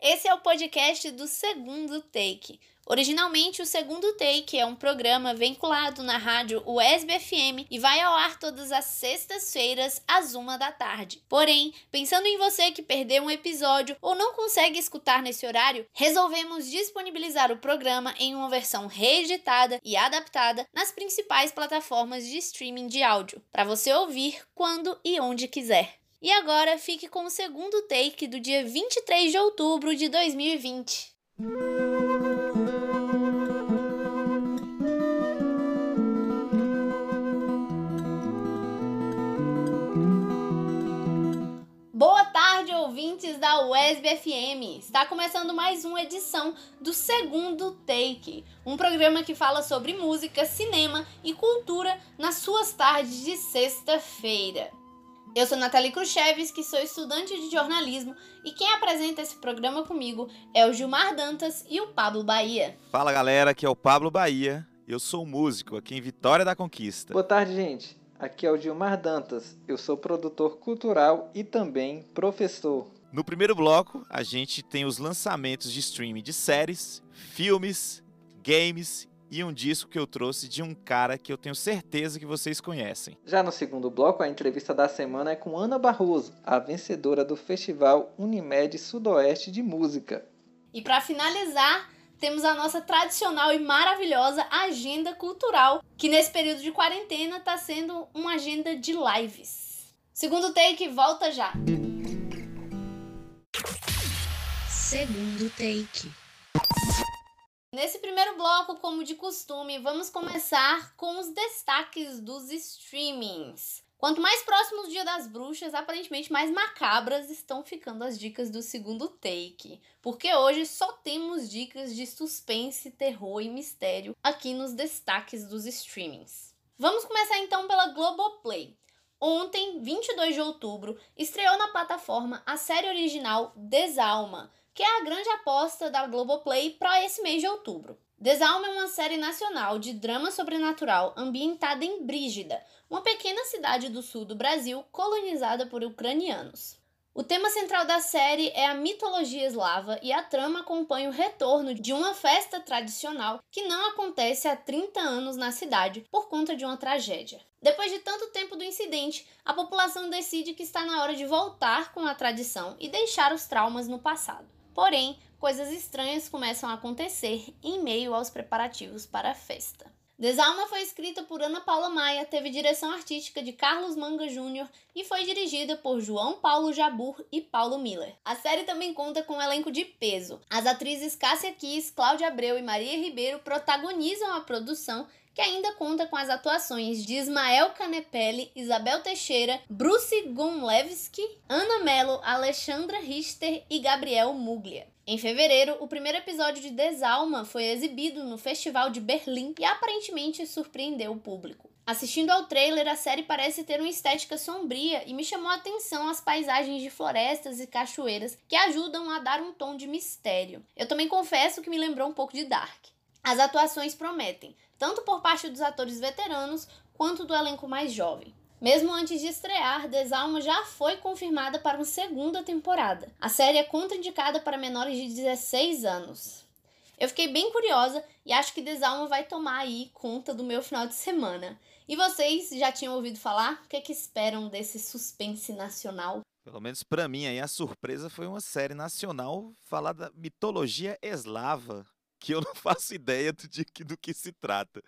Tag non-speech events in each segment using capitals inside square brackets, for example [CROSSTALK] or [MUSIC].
Esse é o podcast do Segundo Take. Originalmente, o Segundo Take é um programa vinculado na rádio USB FM e vai ao ar todas as sextas-feiras às uma da tarde. Porém, pensando em você que perdeu um episódio ou não consegue escutar nesse horário, resolvemos disponibilizar o programa em uma versão reeditada e adaptada nas principais plataformas de streaming de áudio, para você ouvir quando e onde quiser. E agora fique com o segundo take do dia 23 de outubro de 2020. Boa tarde, ouvintes da UESB FM! Está começando mais uma edição do Segundo Take, um programa que fala sobre música, cinema e cultura nas suas tardes de sexta-feira. Eu sou Nathalie que sou estudante de jornalismo, e quem apresenta esse programa comigo é o Gilmar Dantas e o Pablo Bahia. Fala galera, aqui é o Pablo Bahia, eu sou músico aqui em Vitória da Conquista. Boa tarde, gente. Aqui é o Gilmar Dantas, eu sou produtor cultural e também professor. No primeiro bloco, a gente tem os lançamentos de streaming de séries, filmes, games e um disco que eu trouxe de um cara que eu tenho certeza que vocês conhecem. Já no segundo bloco, a entrevista da semana é com Ana Barroso, a vencedora do Festival Unimed Sudoeste de Música. E para finalizar, temos a nossa tradicional e maravilhosa agenda cultural, que nesse período de quarentena está sendo uma agenda de lives. Segundo take, volta já. Segundo take. Nesse primeiro bloco, como de costume, vamos começar com os destaques dos streamings. Quanto mais próximo do Dia das Bruxas, aparentemente mais macabras estão ficando as dicas do segundo take. Porque hoje só temos dicas de suspense, terror e mistério aqui nos destaques dos streamings. Vamos começar então pela Globoplay. Ontem, 22 de outubro, estreou na plataforma a série original Desalma, que é a grande aposta da Globoplay para esse mês de outubro. Desalma é uma série nacional de drama sobrenatural ambientada em Brígida, uma pequena cidade do sul do Brasil colonizada por ucranianos. O tema central da série é a mitologia eslava e a trama acompanha o retorno de uma festa tradicional que não acontece há 30 anos na cidade por conta de uma tragédia. Depois de tanto tempo do incidente, a população decide que está na hora de voltar com a tradição e deixar os traumas no passado. Porém, coisas estranhas começam a acontecer em meio aos preparativos para a festa. Desalma foi escrita por Ana Paula Maia, teve direção artística de Carlos Manga Júnior e foi dirigida por João Paulo Jabur e Paulo Miller. A série também conta com um elenco de peso. As atrizes Cássia Kiss, Cláudia Abreu e Maria Ribeiro protagonizam a produção que ainda conta com as atuações de Ismael Canepelli, Isabel Teixeira, Bruce Gonlevski, Ana Mello, Alexandra Richter e Gabriel Muglia. Em fevereiro, o primeiro episódio de Desalma foi exibido no Festival de Berlim e aparentemente surpreendeu o público. Assistindo ao trailer, a série parece ter uma estética sombria e me chamou a atenção as paisagens de florestas e cachoeiras que ajudam a dar um tom de mistério. Eu também confesso que me lembrou um pouco de Dark. As atuações prometem, tanto por parte dos atores veteranos quanto do elenco mais jovem. Mesmo antes de estrear, Desalma já foi confirmada para uma segunda temporada. A série é contraindicada para menores de 16 anos. Eu fiquei bem curiosa e acho que Desalma vai tomar aí conta do meu final de semana. E vocês já tinham ouvido falar? O que, é que esperam desse suspense nacional? Pelo menos para mim aí a surpresa foi uma série nacional falar da mitologia eslava, que eu [LAUGHS] não faço ideia do, de, do que se trata.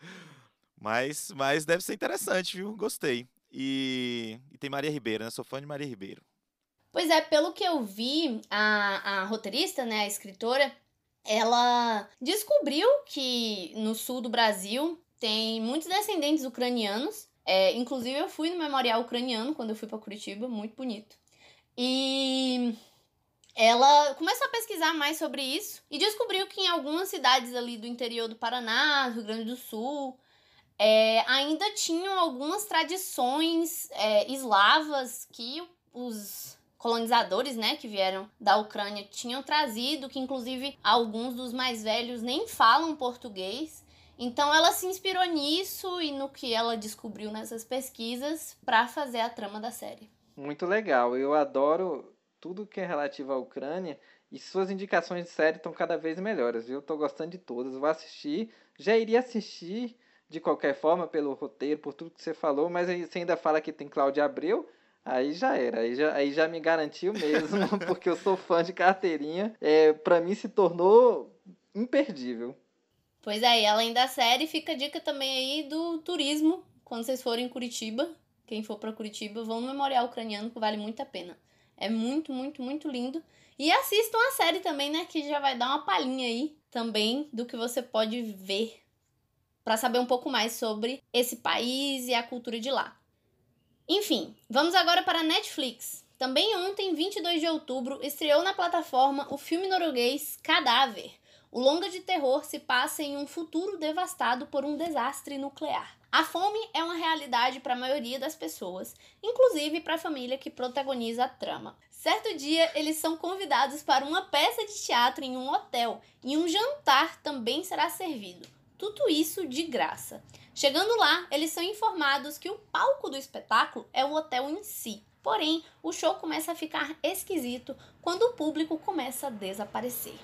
Mas, mas deve ser interessante, viu? Gostei. E, e tem Maria Ribeiro, né? Sou fã de Maria Ribeiro. Pois é, pelo que eu vi, a, a roteirista, né, a escritora, ela descobriu que no sul do Brasil tem muitos descendentes ucranianos. É, inclusive, eu fui no memorial ucraniano quando eu fui para Curitiba, muito bonito. E ela começou a pesquisar mais sobre isso e descobriu que em algumas cidades ali do interior do Paraná, Rio Grande do Sul, é, ainda tinham algumas tradições é, eslavas que os colonizadores, né, que vieram da Ucrânia tinham trazido, que inclusive alguns dos mais velhos nem falam português. Então ela se inspirou nisso e no que ela descobriu nessas pesquisas para fazer a trama da série. Muito legal. Eu adoro tudo que é relativo à Ucrânia E suas indicações de série estão cada vez melhores, viu? Tô gostando de todas. Vou assistir. Já iria assistir de qualquer forma pelo roteiro, por tudo que você falou, mas aí você ainda fala que tem Cláudia Abreu. Aí já era, aí já, aí já me garantiu mesmo, [LAUGHS] porque eu sou fã de carteirinha. É, para mim se tornou imperdível. Pois é, e além da série, fica a dica também aí do turismo. Quando vocês forem em Curitiba, quem for para Curitiba, vão no Memorial Ucraniano, que vale muito a pena. É muito, muito, muito lindo. E assistam a série também, né? Que já vai dar uma palhinha aí também do que você pode ver para saber um pouco mais sobre esse país e a cultura de lá. Enfim, vamos agora para a Netflix. Também ontem, 22 de outubro, estreou na plataforma o filme norueguês Cadáver. O longa de terror se passa em um futuro devastado por um desastre nuclear. A fome é uma realidade para a maioria das pessoas, inclusive para a família que protagoniza a trama. Certo dia, eles são convidados para uma peça de teatro em um hotel e um jantar também será servido. Tudo isso de graça. Chegando lá, eles são informados que o palco do espetáculo é o hotel em si. Porém, o show começa a ficar esquisito quando o público começa a desaparecer.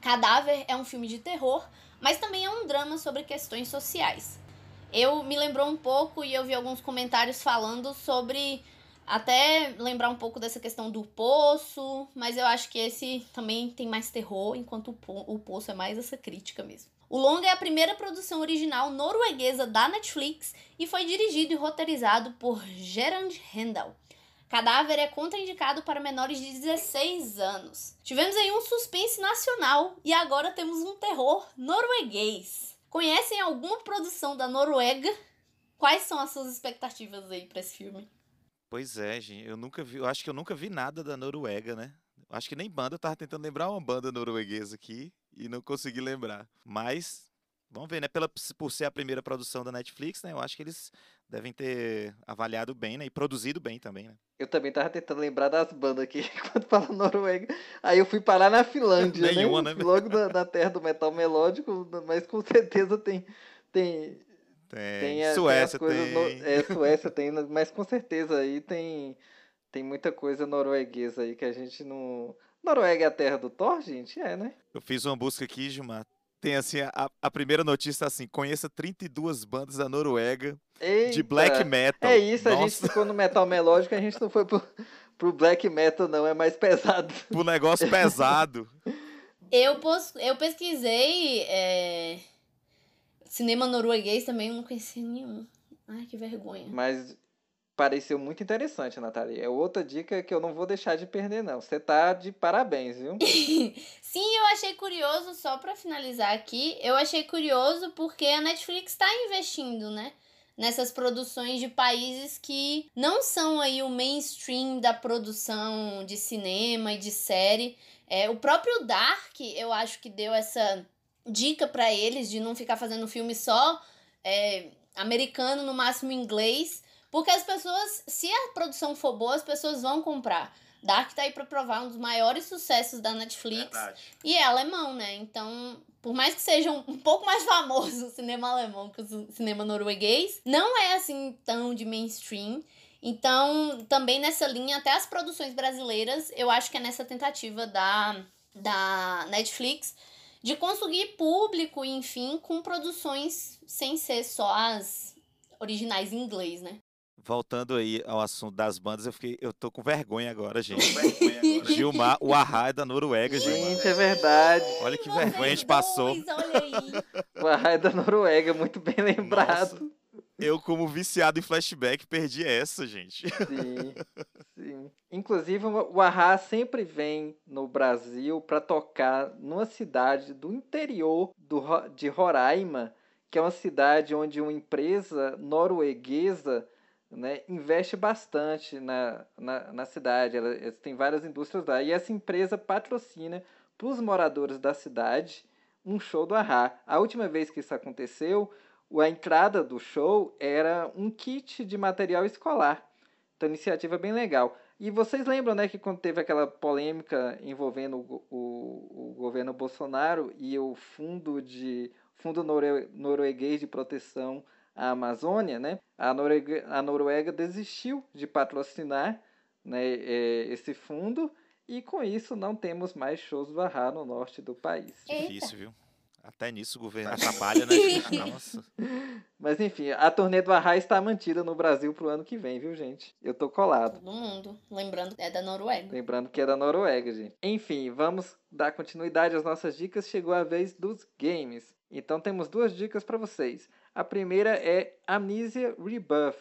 Cadáver é um filme de terror, mas também é um drama sobre questões sociais. Eu me lembrou um pouco e eu vi alguns comentários falando sobre até lembrar um pouco dessa questão do poço, mas eu acho que esse também tem mais terror, enquanto o poço é mais essa crítica mesmo. O longa é a primeira produção original norueguesa da Netflix e foi dirigido e roteirizado por Gerard Hendel. Cadáver é contraindicado para menores de 16 anos. Tivemos aí um suspense nacional e agora temos um terror norueguês. Conhecem alguma produção da Noruega? Quais são as suas expectativas aí para esse filme? Pois é, gente, eu nunca vi, eu acho que eu nunca vi nada da Noruega, né? Acho que nem banda, eu tava tentando lembrar uma banda norueguesa aqui e não consegui lembrar. Mas, vamos ver, né? Pela, por ser a primeira produção da Netflix, né? Eu acho que eles devem ter avaliado bem, né? E produzido bem também, né? Eu também tava tentando lembrar das bandas aqui [LAUGHS] quando fala Noruega. Aí eu fui parar na Finlândia, né? Nenhuma, né? né? Logo da, da, terra do metal melódico, mas com certeza tem. Tem, tem, tem [LAUGHS] Suécia tem. tem... No, é, Suécia tem, mas com certeza aí tem, tem muita coisa norueguesa aí que a gente não. Noruega é a terra do Thor, gente? É, né? Eu fiz uma busca aqui, Gilmar. Tem assim, a, a primeira notícia assim, conheça 32 bandas da Noruega Eita, de black metal. É isso, Nossa. a gente ficou no metal melódico, a gente não foi pro, pro black metal não, é mais pesado. Pro negócio pesado. eu, pos, eu pesquisei é, cinema norueguês também, eu não conhecia nenhum. Ai, que vergonha. Mas pareceu muito interessante, Natália. É outra dica que eu não vou deixar de perder, não. Você tá de parabéns, viu? [LAUGHS] Sim, eu achei curioso, só para finalizar aqui, eu achei curioso porque a Netflix está investindo, né? Nessas produções de países que não são aí o mainstream da produção de cinema e de série. É, o próprio Dark, eu acho que deu essa dica para eles de não ficar fazendo filme só é, americano, no máximo inglês porque as pessoas, se a produção for boa, as pessoas vão comprar. Dark tá aí pra provar um dos maiores sucessos da Netflix. Verdade. E é alemão, né? Então, por mais que seja um, um, pouco mais [LAUGHS] famoso o cinema alemão que o cinema norueguês, não é assim tão de mainstream. Então, também nessa linha, até as produções brasileiras, eu acho que é nessa tentativa da, da Netflix de conseguir público, enfim, com produções sem ser só as originais em inglês, né? Voltando aí ao assunto das bandas, eu fiquei, eu tô com vergonha agora, gente. Gilmar, o Arra é da Noruega, gente. Gente, é verdade. Olha que vergonha a gente passou. o Arra é da Noruega, muito bem lembrado. Nossa, eu, como viciado em flashback, perdi essa, gente. Sim, sim. Inclusive, o Arra sempre vem no Brasil para tocar numa cidade do interior do, de Roraima, que é uma cidade onde uma empresa norueguesa né, investe bastante na, na, na cidade. Ela, tem várias indústrias lá. E essa empresa patrocina para os moradores da cidade um show do Ahá. A última vez que isso aconteceu, a entrada do show era um kit de material escolar. Então, iniciativa bem legal. E vocês lembram, né, que quando teve aquela polêmica envolvendo o, o, o governo Bolsonaro e o fundo de fundo norueguês de proteção a Amazônia, né, a, Noruega, a Noruega desistiu de patrocinar né, é, esse fundo E com isso não temos mais shows do Ahá no norte do país. Difícil, viu? Até nisso o governo atrapalha, né? gente? [LAUGHS] Nossa. Mas enfim, a turnê do Ahá está mantida no Brasil pro ano que vem, viu, gente? Eu tô colado. Todo mundo. Lembrando que é da Noruega. Lembrando que é da Noruega, gente. Enfim, vamos dar continuidade às nossas dicas. Chegou a vez dos games. Então temos duas dicas para vocês. A primeira é Amnesia Rebirth.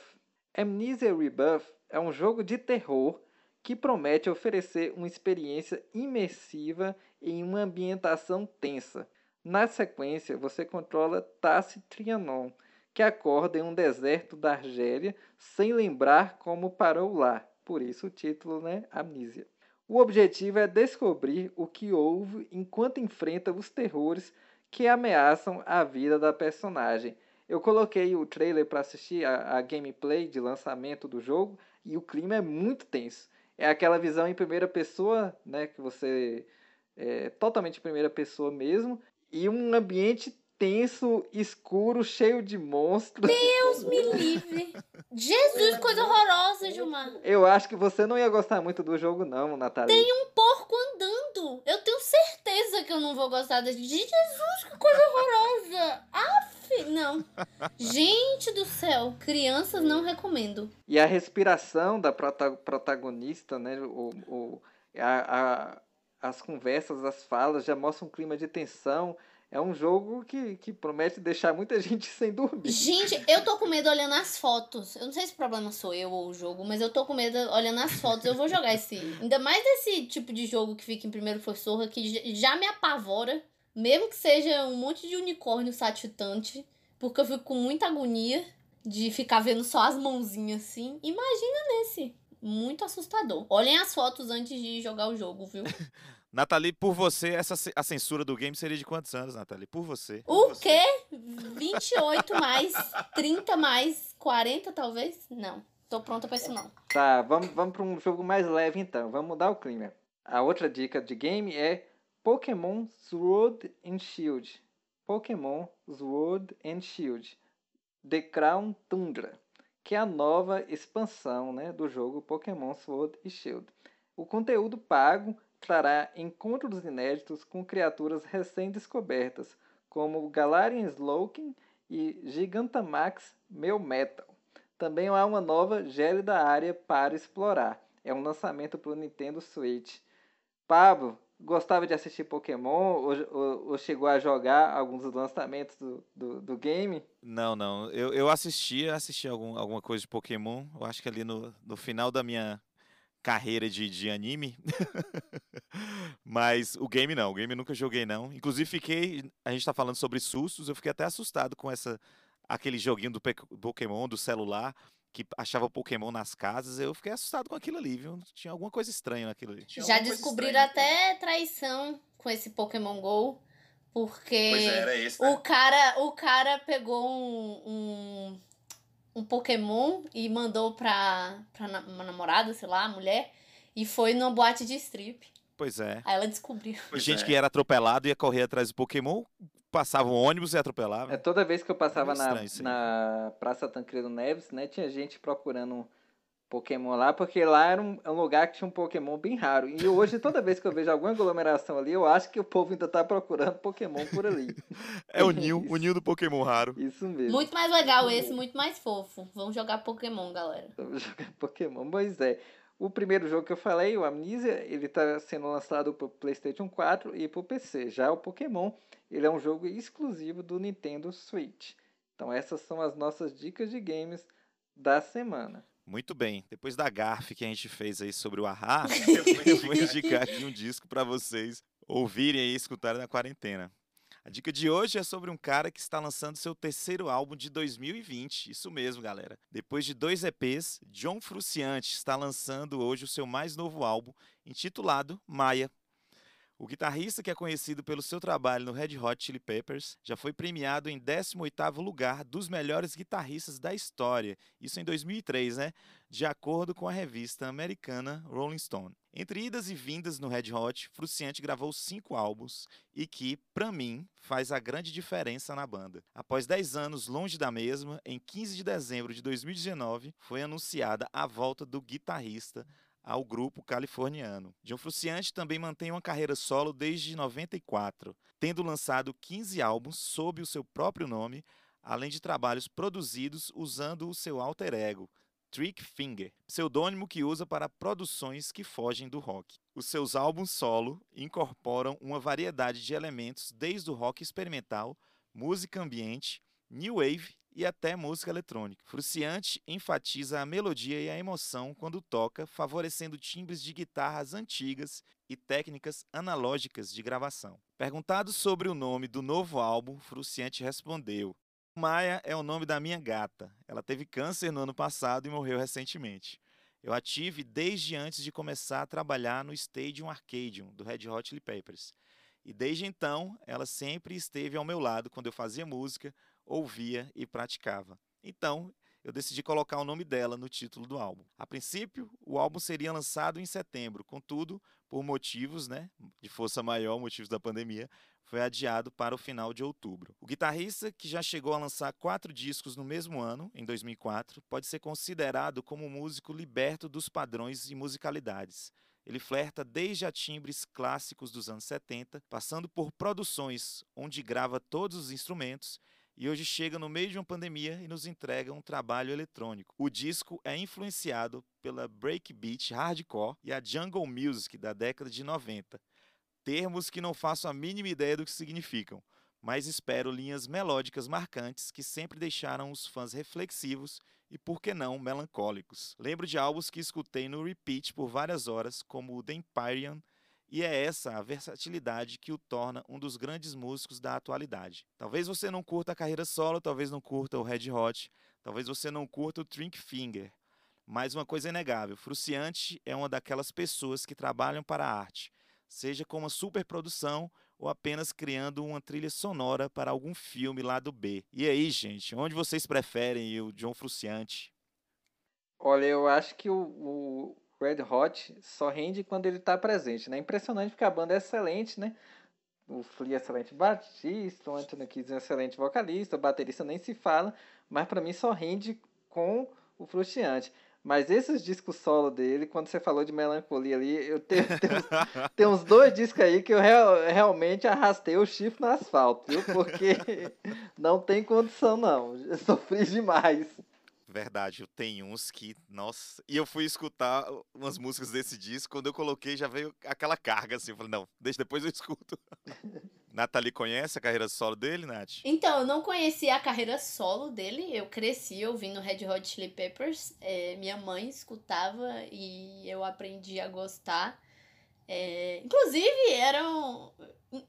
Amnesia Rebirth é um jogo de terror que promete oferecer uma experiência imersiva em uma ambientação tensa. Na sequência, você controla Tassi Trianon, que acorda em um deserto da Argélia sem lembrar como parou lá. Por isso o título, né? Amnesia. O objetivo é descobrir o que houve enquanto enfrenta os terrores que ameaçam a vida da personagem. Eu coloquei o trailer para assistir a, a, gameplay de lançamento do jogo e o clima é muito tenso. É aquela visão em primeira pessoa, né, que você é totalmente primeira pessoa mesmo, e um ambiente tenso, escuro, cheio de monstros. Deus me livre. Jesus, coisa horrorosa, Gilmar. Eu acho que você não ia gostar muito do jogo, não, Natália. Tem um porco andando. Eu tenho certeza que eu não vou gostar de Jesus, que coisa horrorosa. Aff, não. Gente do céu, crianças não recomendo. E a respiração da prota protagonista, né? O, o, a, a, as conversas, as falas já mostram um clima de tensão é um jogo que, que promete deixar muita [LAUGHS] gente sem dormir. Gente, eu tô com medo olhando as fotos. Eu não sei se o problema sou eu ou o jogo, mas eu tô com medo olhando as fotos. Eu vou jogar esse. Ainda mais desse tipo de jogo que fica em primeiro forçorra, que já me apavora. Mesmo que seja um monte de unicórnio satitante. Porque eu fico com muita agonia de ficar vendo só as mãozinhas assim. Imagina nesse. Muito assustador. Olhem as fotos antes de jogar o jogo, viu? [LAUGHS] Nathalie, por você, essa, a censura do game seria de quantos anos, Nathalie? Por você. O quê? 28 mais 30 mais 40, talvez? Não. Tô pronta pra isso, não. Tá, vamos, vamos pra um jogo mais leve, então. Vamos mudar o clima. A outra dica de game é Pokémon Sword and Shield. Pokémon Sword and Shield. The Crown Tundra. Que é a nova expansão né, do jogo Pokémon Sword e Shield. O conteúdo pago trará encontros inéditos com criaturas recém-descobertas, como Galarian Slowking e Gigantamax Melmetal. Também há uma nova gélida área para explorar. É um lançamento para o Nintendo Switch. Pablo, gostava de assistir Pokémon ou, ou, ou, chegou a jogar alguns dos lançamentos do, do, do, game? Não, não. Eu, eu assistia, assisti algum, alguma coisa de Pokémon. Eu acho que ali no, no final da minha carreira de, de anime. [LAUGHS] Mas o game não, o game nunca joguei não. Inclusive fiquei, a gente tá falando sobre sustos, eu fiquei até assustado com essa aquele joguinho do Pokémon do celular que achava Pokémon nas casas, eu fiquei assustado com aquilo ali, viu? Tinha alguma coisa estranha naquilo ali. Já descobriram até traição com esse Pokémon Go, porque é, esse, né? o cara, o cara pegou um, um um Pokémon e mandou pra, pra uma namorada, sei lá, mulher, e foi numa boate de strip. Pois é. Aí ela descobriu. Pois gente é. que era atropelado ia correr atrás do Pokémon, passava um ônibus e atropelava. É, toda vez que eu passava na, na Praça Tancredo Neves, né, tinha gente procurando Pokémon lá, porque lá era um, é um, lugar que tinha um Pokémon bem raro. E hoje, toda vez que eu vejo alguma aglomeração ali, eu acho que o povo ainda tá procurando Pokémon por ali. [LAUGHS] é o Nil, o Nil do Pokémon raro. Isso mesmo. Muito mais legal esse, muito mais fofo. Vamos jogar Pokémon, galera. Vamos [LAUGHS] jogar Pokémon, pois é. O primeiro jogo que eu falei, o Amnesia, ele está sendo lançado para PlayStation 4 e para o PC. Já o Pokémon, ele é um jogo exclusivo do Nintendo Switch. Então essas são as nossas dicas de games da semana. Muito bem. Depois da garfe que a gente fez aí sobre o Ahá, [LAUGHS] eu vou indicar aqui um disco para vocês ouvirem e escutarem na quarentena. A dica de hoje é sobre um cara que está lançando seu terceiro álbum de 2020. Isso mesmo, galera. Depois de dois EPs, John Fruciante está lançando hoje o seu mais novo álbum, intitulado Maia. O guitarrista, que é conhecido pelo seu trabalho no Red Hot Chili Peppers, já foi premiado em 18º lugar dos melhores guitarristas da história, isso em 2003, né? De acordo com a revista americana Rolling Stone. Entre idas e vindas no Red Hot, Fruciante gravou cinco álbuns e que, para mim, faz a grande diferença na banda. Após 10 anos longe da mesma, em 15 de dezembro de 2019, foi anunciada a volta do guitarrista ao grupo californiano. John Frusciante também mantém uma carreira solo desde 94, tendo lançado 15 álbuns sob o seu próprio nome, além de trabalhos produzidos usando o seu alter ego, Trick Finger, pseudônimo que usa para produções que fogem do rock. Os seus álbuns solo incorporam uma variedade de elementos desde o rock experimental, música ambiente, new wave e até música eletrônica. Fruciante enfatiza a melodia e a emoção quando toca, favorecendo timbres de guitarras antigas e técnicas analógicas de gravação. Perguntado sobre o nome do novo álbum, Fruciante respondeu: Maia é o nome da minha gata. Ela teve câncer no ano passado e morreu recentemente. Eu a tive desde antes de começar a trabalhar no Stadium Arcadium, do Red Hot Chili Peppers. E desde então, ela sempre esteve ao meu lado quando eu fazia música, ouvia e praticava. Então, eu decidi colocar o nome dela no título do álbum. A princípio, o álbum seria lançado em setembro, contudo, por motivos né, de força maior, motivos da pandemia, foi adiado para o final de outubro. O guitarrista, que já chegou a lançar quatro discos no mesmo ano, em 2004, pode ser considerado como um músico liberto dos padrões e musicalidades. Ele flerta desde a timbres clássicos dos anos 70, passando por produções onde grava todos os instrumentos e hoje chega no meio de uma pandemia e nos entrega um trabalho eletrônico. O disco é influenciado pela breakbeat hardcore e a jungle music da década de 90, termos que não faço a mínima ideia do que significam, mas espero linhas melódicas marcantes que sempre deixaram os fãs reflexivos e, por que não, melancólicos. Lembro de álbuns que escutei no repeat por várias horas, como o The Empyrean e é essa a versatilidade que o torna um dos grandes músicos da atualidade. Talvez você não curta a carreira solo, talvez não curta o Red Hot, talvez você não curta o Trink Finger, mas uma coisa é inegável, Fruciante é uma daquelas pessoas que trabalham para a arte, seja com uma superprodução ou apenas criando uma trilha sonora para algum filme lá do B. E aí, gente, onde vocês preferem o John Fruciante? Olha, eu acho que o, o Red Hot só rende quando ele está presente, né? Impressionante porque a banda é excelente, né? O Flea é excelente baterista, o Anthony Kidd é excelente vocalista, o baterista nem se fala, mas para mim só rende com o Frustiante. Mas esses discos solo dele, quando você falou de melancolia ali, eu tenho, [LAUGHS] tenho, tenho uns dois discos aí que eu real, realmente arrastei o chifre no asfalto, viu? Porque [LAUGHS] não tem condição, não. Eu sofri demais. Verdade, eu tenho uns que, nossa. E eu fui escutar umas músicas desse disco, quando eu coloquei já veio aquela carga assim. Eu falei, não, deixa depois eu escuto. [LAUGHS] Nathalie conhece a carreira solo dele, Nath? Então, eu não conhecia a carreira solo dele. Eu cresci ouvindo Red Hot Chili Peppers. É, minha mãe escutava e eu aprendi a gostar. É, inclusive, eram.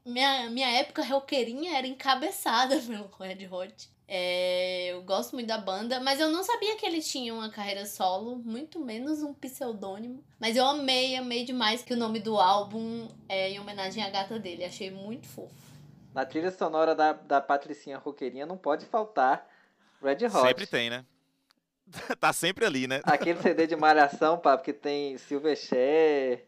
Minha, minha época roqueirinha era encabeçada [LAUGHS] pelo Red Hot. É, eu gosto muito da banda, mas eu não sabia que ele tinha uma carreira solo, muito menos um pseudônimo. Mas eu amei, amei demais que o nome do álbum é em homenagem à gata dele. Achei muito fofo. Na trilha sonora da, da Patricinha Roqueirinha não pode faltar Red Hot. Sempre tem, né? [LAUGHS] tá sempre ali, né? Aquele [LAUGHS] CD de Malhação, papo, que tem Silverchair,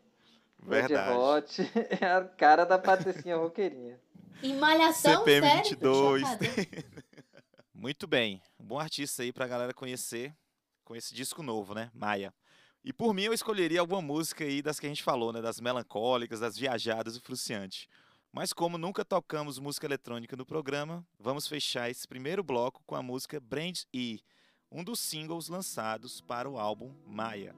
Red Hot. [LAUGHS] É a cara da Patricinha Roqueirinha. Em Malhação, CPM sério? 22. Muito bem. Um bom artista aí pra galera conhecer com esse disco novo, né? Maia. E por mim eu escolheria alguma música aí das que a gente falou, né? Das melancólicas, das viajadas e fruciante. Mas como nunca tocamos música eletrônica no programa, vamos fechar esse primeiro bloco com a música Brand E, um dos singles lançados para o álbum Maia.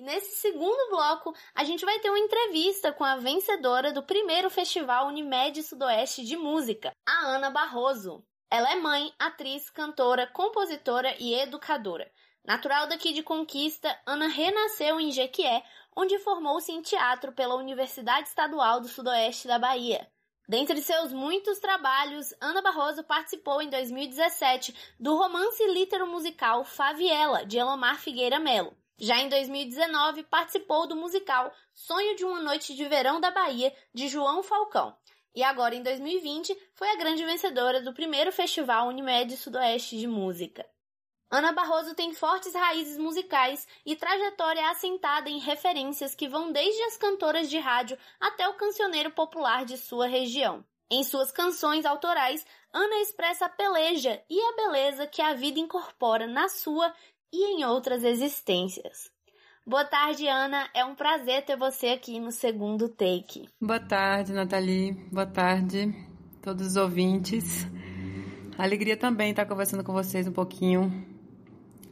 E nesse segundo bloco, a gente vai ter uma entrevista com a vencedora do primeiro Festival Unimed Sudoeste de Música, a Ana Barroso. Ela é mãe, atriz, cantora, compositora e educadora. Natural daqui de Conquista, Ana renasceu em Jequié, onde formou-se em teatro pela Universidade Estadual do Sudoeste da Bahia. Dentre seus muitos trabalhos, Ana Barroso participou em 2017 do romance litero musical Faviela, de Elomar Figueira Melo. Já em 2019, participou do musical Sonho de uma Noite de Verão da Bahia, de João Falcão. E agora, em 2020, foi a grande vencedora do primeiro Festival Unimed Sudoeste de Música. Ana Barroso tem fortes raízes musicais e trajetória assentada em referências que vão desde as cantoras de rádio até o cancioneiro popular de sua região. Em suas canções autorais, Ana expressa a peleja e a beleza que a vida incorpora na sua e em outras existências. Boa tarde, Ana. É um prazer ter você aqui no segundo take. Boa tarde, Nathalie. Boa tarde, todos os ouvintes. Alegria também estar conversando com vocês um pouquinho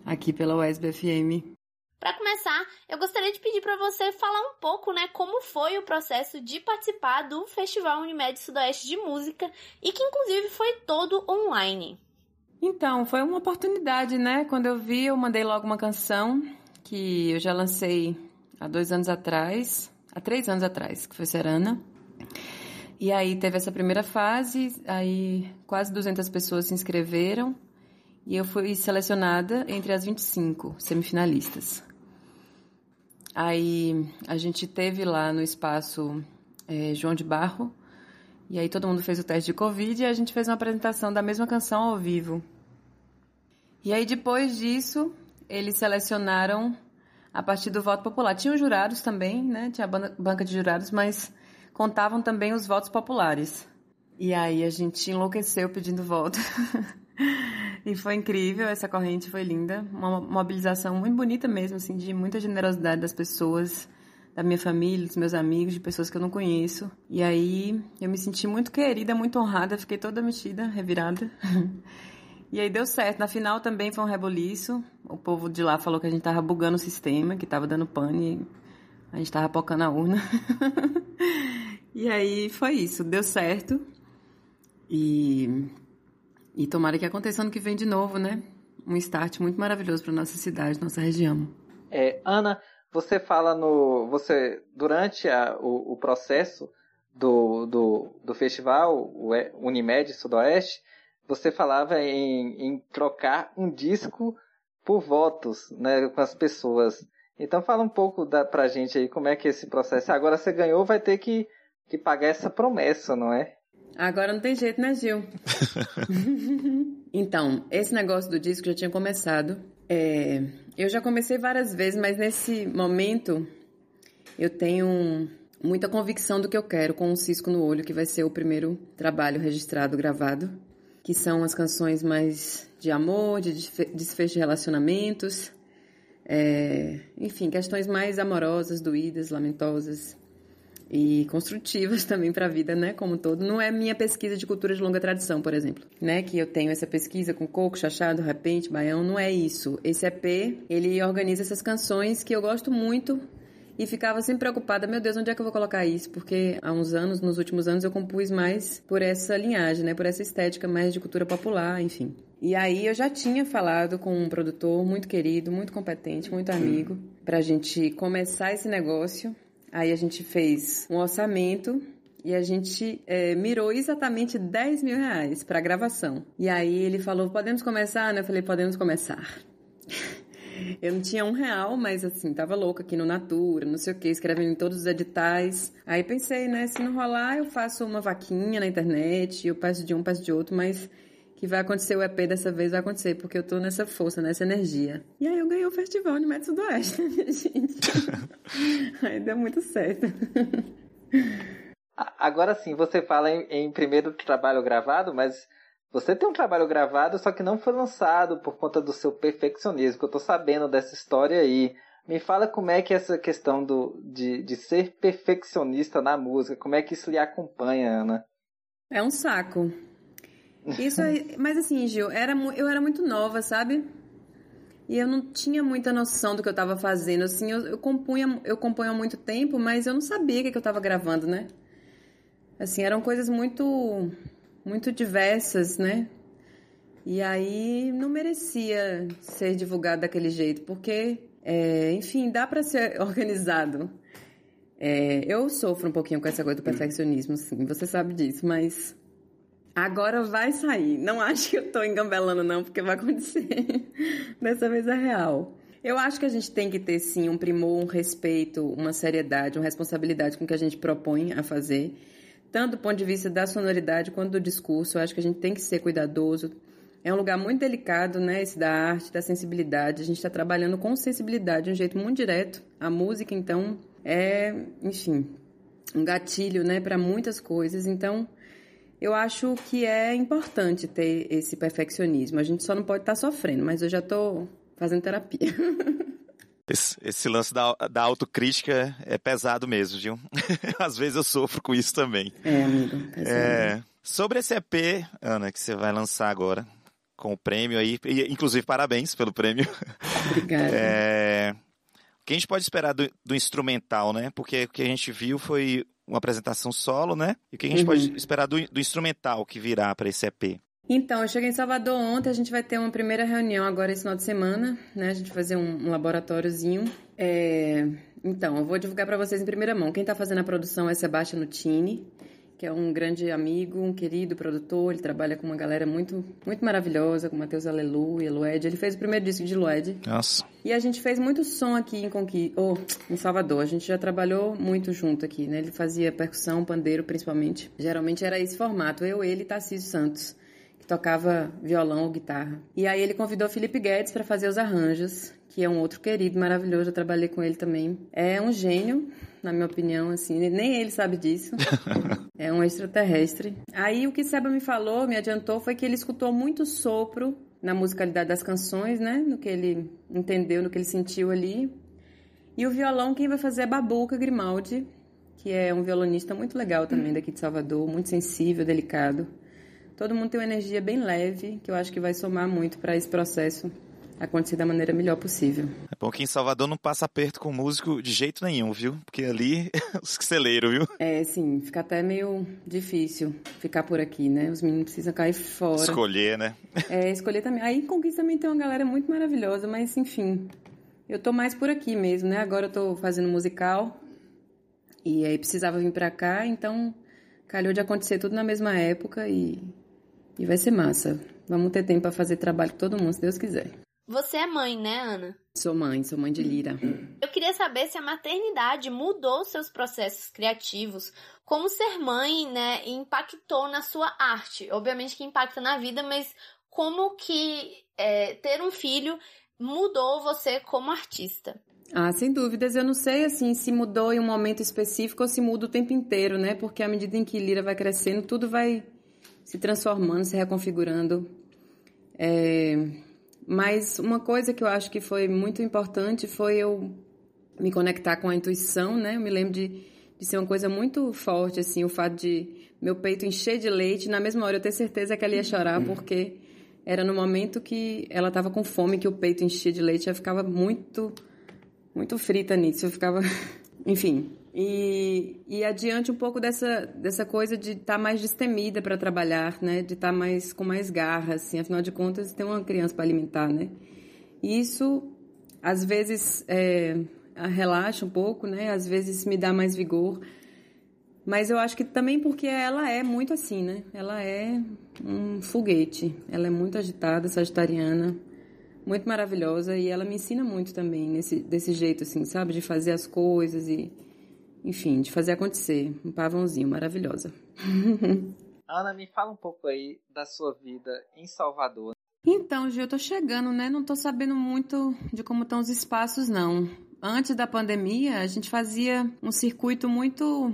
aqui pela USB FM. Para começar, eu gostaria de pedir para você falar um pouco, né, como foi o processo de participar do Festival Unimed Sudoeste de Música e que inclusive foi todo online. Então, foi uma oportunidade, né? Quando eu vi, eu mandei logo uma canção que eu já lancei há dois anos atrás, há três anos atrás, que foi Serana. E aí teve essa primeira fase, aí quase 200 pessoas se inscreveram e eu fui selecionada entre as 25 semifinalistas. Aí a gente teve lá no espaço é, João de Barro, e aí todo mundo fez o teste de Covid e a gente fez uma apresentação da mesma canção ao vivo. E aí depois disso, eles selecionaram a partir do voto popular. Tinham jurados também, né? Tinha banca de jurados, mas contavam também os votos populares. E aí a gente enlouqueceu pedindo voto. [LAUGHS] e foi incrível, essa corrente foi linda, uma mobilização muito bonita mesmo, assim, de muita generosidade das pessoas, da minha família, dos meus amigos, de pessoas que eu não conheço. E aí eu me senti muito querida, muito honrada, fiquei toda mexida, revirada. [LAUGHS] E aí deu certo. Na final também foi um reboliço. O povo de lá falou que a gente tava bugando o sistema, que tava dando pane. A gente tava pocando a urna. [LAUGHS] E aí foi isso, deu certo. E, e tomara que aconteça ano que vem de novo, né? Um start muito maravilhoso para nossa cidade, nossa região. É, Ana, você fala no. Você, durante a, o, o processo do, do, do festival, o Unimed Sudoeste, você falava em, em trocar um disco por votos né, com as pessoas. Então fala um pouco da, pra gente aí como é que é esse processo. Agora você ganhou, vai ter que que pagar essa promessa, não é? Agora não tem jeito, né, Gil? [LAUGHS] [LAUGHS] então, esse negócio do disco já tinha começado. É, eu já comecei várias vezes, mas nesse momento eu tenho muita convicção do que eu quero com um cisco no olho, que vai ser o primeiro trabalho registrado, gravado, que são as canções mais de amor, de desfecho de relacionamentos, é, enfim, questões mais amorosas, doídas, lamentosas e construtivas [LAUGHS] também para a vida, né, como um todo. Não é minha pesquisa de cultura de longa tradição, por exemplo, né, que eu tenho essa pesquisa com coco, chachado, repente, baião, não é isso. Esse EP, ele organiza essas canções que eu gosto muito e ficava sempre preocupada, meu Deus, onde é que eu vou colocar isso? Porque há uns anos, nos últimos anos, eu compus mais por essa linhagem, né, por essa estética mais de cultura popular, enfim. E aí eu já tinha falado com um produtor muito querido, muito competente, muito amigo, pra gente começar esse negócio Aí a gente fez um orçamento e a gente é, mirou exatamente 10 mil reais para gravação. E aí ele falou: podemos começar? Né? Eu falei: podemos começar. [LAUGHS] Eu não tinha um real, mas assim, tava louca aqui no Natura, não sei o que, escrevendo em todos os editais. Aí pensei, né, se não rolar, eu faço uma vaquinha na internet, eu peço de um, peço de outro, mas que vai acontecer o EP dessa vez, vai acontecer, porque eu tô nessa força, nessa energia. E aí eu ganhei o festival de Médio Sudoeste, [LAUGHS] gente. [LAUGHS] aí deu muito certo. Agora sim, você fala em, em primeiro trabalho gravado, mas você tem um trabalho gravado, só que não foi lançado por conta do seu perfeccionismo, que eu tô sabendo dessa história aí. Me fala como é que essa questão do, de, de ser perfeccionista na música, como é que isso lhe acompanha, Ana? É um saco. Isso aí, mas assim, Gil, era, eu era muito nova, sabe? E eu não tinha muita noção do que eu estava fazendo. Assim, eu, eu, compunha, eu compunha há muito tempo, mas eu não sabia o que, que eu estava gravando, né? Assim, eram coisas muito, muito diversas, né? E aí não merecia ser divulgado daquele jeito, porque, é, enfim, dá para ser [LAUGHS] organizado. É, eu sofro um pouquinho com essa coisa do perfeccionismo, sim, você sabe disso, mas Agora vai sair. Não acho que eu tô engambelando, não, porque vai acontecer. [LAUGHS] Dessa vez é real. Eu acho que a gente tem que ter, sim, um primor, um respeito, uma seriedade, uma responsabilidade com o que a gente propõe a fazer. Tanto do ponto de vista da sonoridade quanto do discurso. Eu acho que a gente tem que ser cuidadoso. É um lugar muito delicado, né? Esse da arte, da sensibilidade. A gente está trabalhando com sensibilidade de um jeito muito direto. A música, então, é, enfim, um gatilho, né, para muitas coisas. Então, Eu acho que é importante ter esse perfeccionismo. A gente só não pode estar tá sofrendo, mas eu já estou fazendo terapia. [LAUGHS] Esse, esse, lance da, da autocrítica é pesado mesmo, viu? [LAUGHS] Às vezes eu sofro com isso também. É, amigo. É, sobre esse EP, Ana, que você vai lançar agora, com o prêmio aí, e, inclusive parabéns pelo prêmio. Obrigada. [LAUGHS] É, o que a gente pode esperar do, do, instrumental, né? Porque o que a gente viu foi uma apresentação solo, né? E o que a gente uhum. pode esperar do, do instrumental que virá para esse EP? Então, eu cheguei em Salvador ontem, a gente vai ter uma primeira reunião agora esse final de semana, né? A gente vai fazer um, um laboratóriozinho. É... Então, eu vou divulgar para vocês em primeira mão. Quem está fazendo a produção é Sebastião Nutini, que é um grande amigo, um querido produtor. Ele trabalha com uma galera muito, muito maravilhosa, com Matheus Aleluia, Lued. Ele fez o primeiro disco de Lued. Nossa. E a gente fez muito som aqui em Conqui... oh, em Salvador. A gente já trabalhou muito junto aqui, né? Ele fazia percussão, pandeiro, principalmente. Geralmente era esse formato. Eu, ele e Tarcísio Santos tocava violão ou guitarra. E aí ele convidou Felipe Guedes para fazer os arranjos, que é um outro querido maravilhoso, eu trabalhei com ele também. É um gênio, na minha opinião, assim, nem ele sabe disso. [LAUGHS] é um extraterrestre. Aí o que Seba me falou, me adiantou, foi que ele escutou muito sopro na musicalidade das canções, né? No que ele entendeu, no que ele sentiu ali. E o violão, quem vai fazer é Babuca Grimaldi, que é um violonista muito legal também daqui de Salvador, muito sensível, delicado. Todo mundo tem uma energia bem leve, que eu acho que vai somar muito para esse processo acontecer da maneira melhor possível. É bom que em Salvador não passa aperto com músico de jeito nenhum, viu? Porque ali [LAUGHS] os celeiros, viu? É, sim, fica até meio difícil ficar por aqui, né? Os meninos precisam cair fora. Escolher, né? É, escolher também. Aí em Conquista também tem uma galera muito maravilhosa, mas enfim, eu tô mais por aqui mesmo, né? Agora eu tô fazendo musical e aí precisava vir para cá, então calhou de acontecer tudo na mesma época e e vai ser massa. Vamos ter tempo para fazer trabalho com todo mundo, se Deus quiser. Você é mãe, né, Ana? Sou mãe, sou mãe de Lira. Eu queria saber se a maternidade mudou seus processos criativos, como ser mãe, né, impactou na sua arte. Obviamente que impacta na vida, mas como que é, ter um filho mudou você como artista? Ah, sem dúvidas. Eu não sei assim se mudou em um momento específico ou se muda o tempo inteiro, né? Porque à medida em que Lira vai crescendo, tudo vai se transformando, se reconfigurando. É, mas uma coisa que eu acho que foi muito importante foi eu me conectar com a intuição, né? Eu me lembro de, de ser uma coisa muito forte, assim, o fato de meu peito encher de leite, na mesma hora eu ter certeza que ela ia chorar, porque era no momento que ela estava com fome que o peito enchia de leite, eu ficava muito, muito frita nisso, eu ficava, [LAUGHS] enfim, e, e adiante um pouco dessa, dessa coisa de estar tá mais destemida para trabalhar, né? De estar tá mais com mais garra, assim. Afinal de contas, tem uma criança para alimentar, né? E isso, às vezes, é, relaxa um pouco, né? Às vezes me dá mais vigor. Mas eu acho que também porque ela é muito assim, né? Ela é um foguete. Ela é muito agitada, sagitariana, muito maravilhosa. E ela me ensina muito também nesse, desse jeito, assim, sabe? De fazer as coisas e enfim, de fazer acontecer. Um pavãozinho maravilhosa. [LAUGHS] Ana, me fala um pouco aí da sua vida em Salvador. Então, Gil, eu tô chegando, né? Não tô sabendo muito de como estão os espaços, não. Antes da pandemia, a gente fazia um circuito muito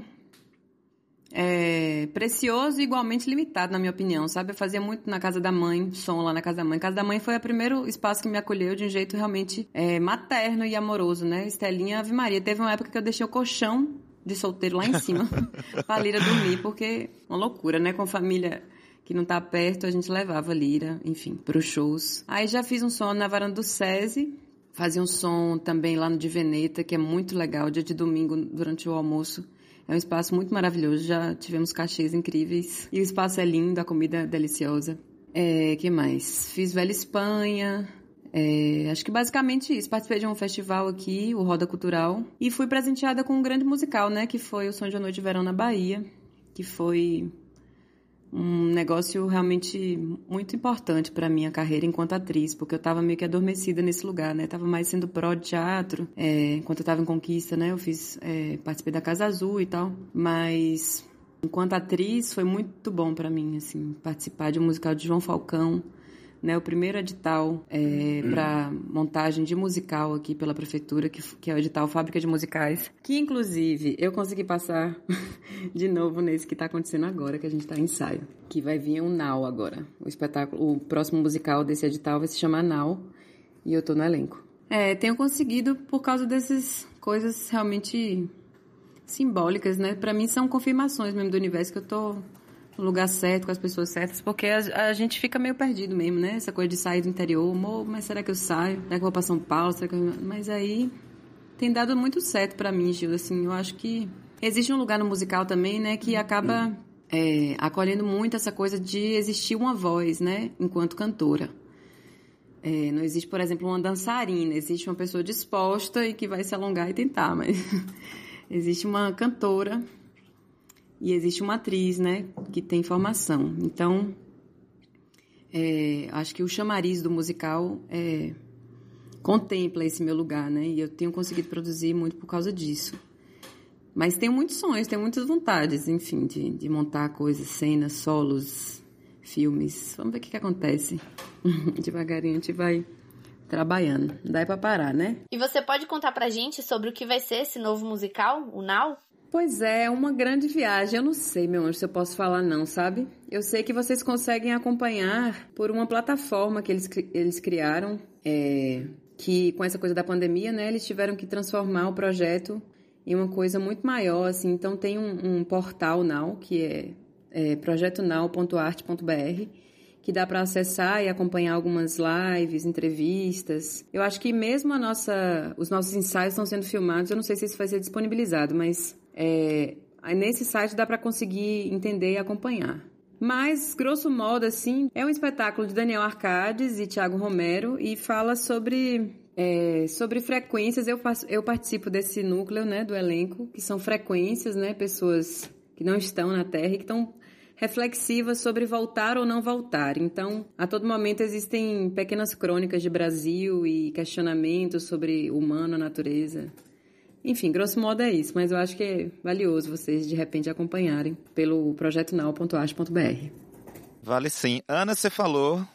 é, precioso e igualmente limitado, na minha opinião, sabe? Eu fazia muito na casa da mãe, som lá na casa da mãe. A casa da mãe foi o primeiro espaço que me acolheu de um jeito realmente é, materno e amoroso, né? Estelinha Ave Maria. Teve uma época que eu deixei o colchão de solteiro lá em cima [LAUGHS] pra Lira dormir, porque uma loucura, né? Com família que não tá perto, a gente levava Lira, enfim, pros shows. Aí já fiz um som na varanda do SESI, fazia um som também lá no de Veneta, que é muito legal, dia de domingo, durante o almoço. É um espaço muito maravilhoso, já tivemos cachês incríveis. E o espaço é lindo, a comida é deliciosa. É, que mais? Fiz Velha Espanha, é, acho que basicamente isso. Participei de um festival aqui, o Roda Cultural, e fui presenteada com um grande musical, né? Que foi o Som de Noite de Verão na Bahia, que foi um negócio realmente muito importante para minha carreira enquanto atriz, porque eu estava meio que adormecida nesse lugar, né? Tava mais sendo pró de teatro, é, enquanto eu estava em Conquista, né? Eu fiz, é, participei da Casa Azul e tal, mas enquanto atriz foi muito bom para mim, assim, participar de um musical de João Falcão, né, o primeiro edital é, para montagem de musical aqui pela prefeitura, que, que é o edital Fábrica de Musicais, que inclusive eu consegui passar [LAUGHS] de novo nesse que está acontecendo agora, que a gente está em ensaio, que vai vir um Now agora. O espetáculo, o próximo musical desse edital vai se chamar Now e eu tô no elenco. É, tenho conseguido por causa dessas coisas realmente simbólicas, né? Para mim são confirmações mesmo do universo que eu tô no lugar certo, com as pessoas certas, porque a, a, gente fica meio perdido mesmo, né? Essa coisa de sair do interior, mas será que eu saio? Será que eu vou para São Paulo? Será que eu... Mas aí tem dado muito certo para mim, Gil, assim, eu acho que existe um lugar no musical também, né, que acaba é, acolhendo muito essa coisa de existir uma voz, né, enquanto cantora. É, não existe, por exemplo, uma dançarina, existe uma pessoa disposta e que vai se alongar e tentar, mas [LAUGHS] existe uma cantora e existe uma atriz, né, que tem formação. Então, é, acho que o chamariz do musical é, contempla esse meu lugar, né, e eu tenho conseguido produzir muito por causa disso. Mas tenho muitos sonhos, tenho muitas vontades, enfim, de, de montar coisas, cenas, solos, filmes. Vamos ver o que, que acontece. [LAUGHS] Devagarinho a gente vai trabalhando. Não dá pra parar, né? E você pode contar pra gente sobre o que vai ser esse novo musical, o Now? Pois é, é, uma grande viagem. Eu não sei, meu anjo, se eu posso falar não, sabe? Eu sei que vocês conseguem acompanhar por uma plataforma que eles, eles criaram, é, que com essa coisa da pandemia, né, eles tiveram que transformar o projeto em uma coisa muito maior, assim. Então tem um, um portal Now, que é, é projetonow.arte.br, que dá para acessar e acompanhar algumas lives, entrevistas. Eu acho que mesmo a nossa, os nossos ensaios estão sendo filmados, eu não sei se isso vai ser disponibilizado, mas é, nesse site dá para conseguir entender e acompanhar. Mas, grosso modo, assim, é um espetáculo de Daniel Arcades e Tiago Romero e fala sobre, é, sobre frequências. Eu, eu participo desse núcleo, né, do elenco, que são frequências, né, pessoas que não estão na Terra e que estão reflexivas sobre voltar ou não voltar. Então, a todo momento existem pequenas crônicas de Brasil e questionamentos sobre humano, natureza. Enfim, grosso modo é isso, mas eu acho que é valioso vocês de repente acompanharem pelo projetonal.arte.br. Vale sim. Ana, você falou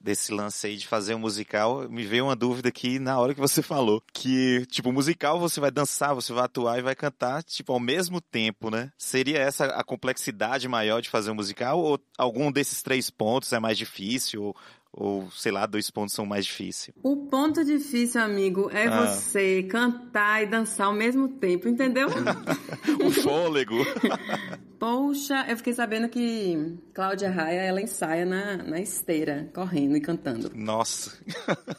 desse lance aí de fazer um musical, me veio uma dúvida aqui na hora que você falou. Que, tipo, musical você vai dançar, você vai atuar e vai cantar, tipo, ao mesmo tempo, né? Seria essa a complexidade maior de fazer um musical? Ou algum desses três pontos é mais difícil? Ou ou, sei lá, dois pontos são mais difíceis? O ponto difícil, amigo, é ah. você cantar e dançar ao mesmo tempo, entendeu? [LAUGHS] o fôlego. [LAUGHS] Poxa, eu fiquei sabendo que Cláudia Raia, ela ensaia na, na esteira, correndo e cantando. Nossa.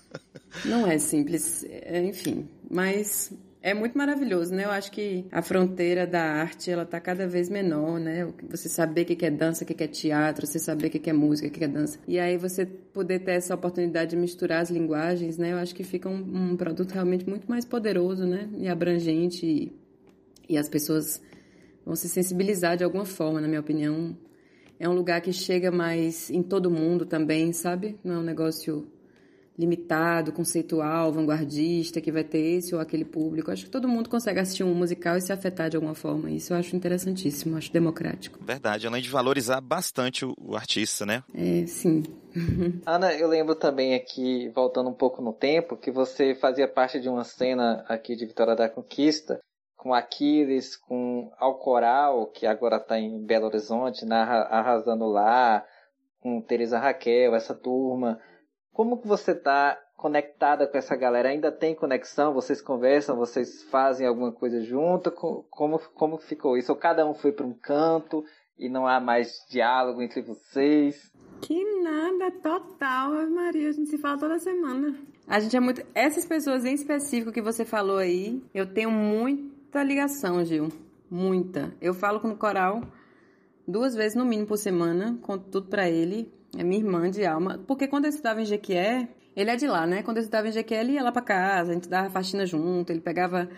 [LAUGHS] Não é simples, é, enfim. Mas é muito maravilhoso, né? Eu acho que a fronteira da arte, ela tá cada vez menor, né? Você saber o que é dança, o que é teatro, você saber o que é música, o que é dança. E aí você poder ter essa oportunidade de misturar as linguagens, né? Eu acho que fica um, um produto realmente muito mais poderoso, né? E abrangente e, e as pessoas vão se sensibilizar de alguma forma, na minha opinião. É um lugar que chega mais em todo mundo também, sabe? Não é um negócio limitado, conceitual, vanguardista, que vai ter esse ou aquele público. Acho que todo mundo consegue assistir um musical e se afetar de alguma forma. Isso eu acho interessantíssimo, acho democrático. Verdade, além de valorizar bastante o, o artista, né? É, sim. [LAUGHS] Ana, eu lembro também aqui, voltando um pouco no tempo, que você fazia parte de uma cena aqui de Vitória da Conquista, com Aquiles, com Alcoral, que agora está em Belo Horizonte, né, arrasando lá, com Teresa Raquel, essa turma. Como que você está conectada com essa galera? Ainda tem conexão? Vocês conversam? Vocês fazem alguma coisa junto? Como, como ficou isso? Ou cada um foi para um canto e não há mais diálogo entre vocês? Que nada, total, Maria. A gente se fala toda semana. A gente é muito. Essas pessoas em específico que você falou aí, eu tenho muita ligação, Gil. Muita. Eu falo com o coral duas vezes no mínimo por semana, conto tudo para ele. É minha irmã de alma. Porque quando eu estudava em Jequié, ele é de lá, né? Quando eu estudava em Jequié, ele ia lá pra casa, a gente dava faxina junto, ele pegava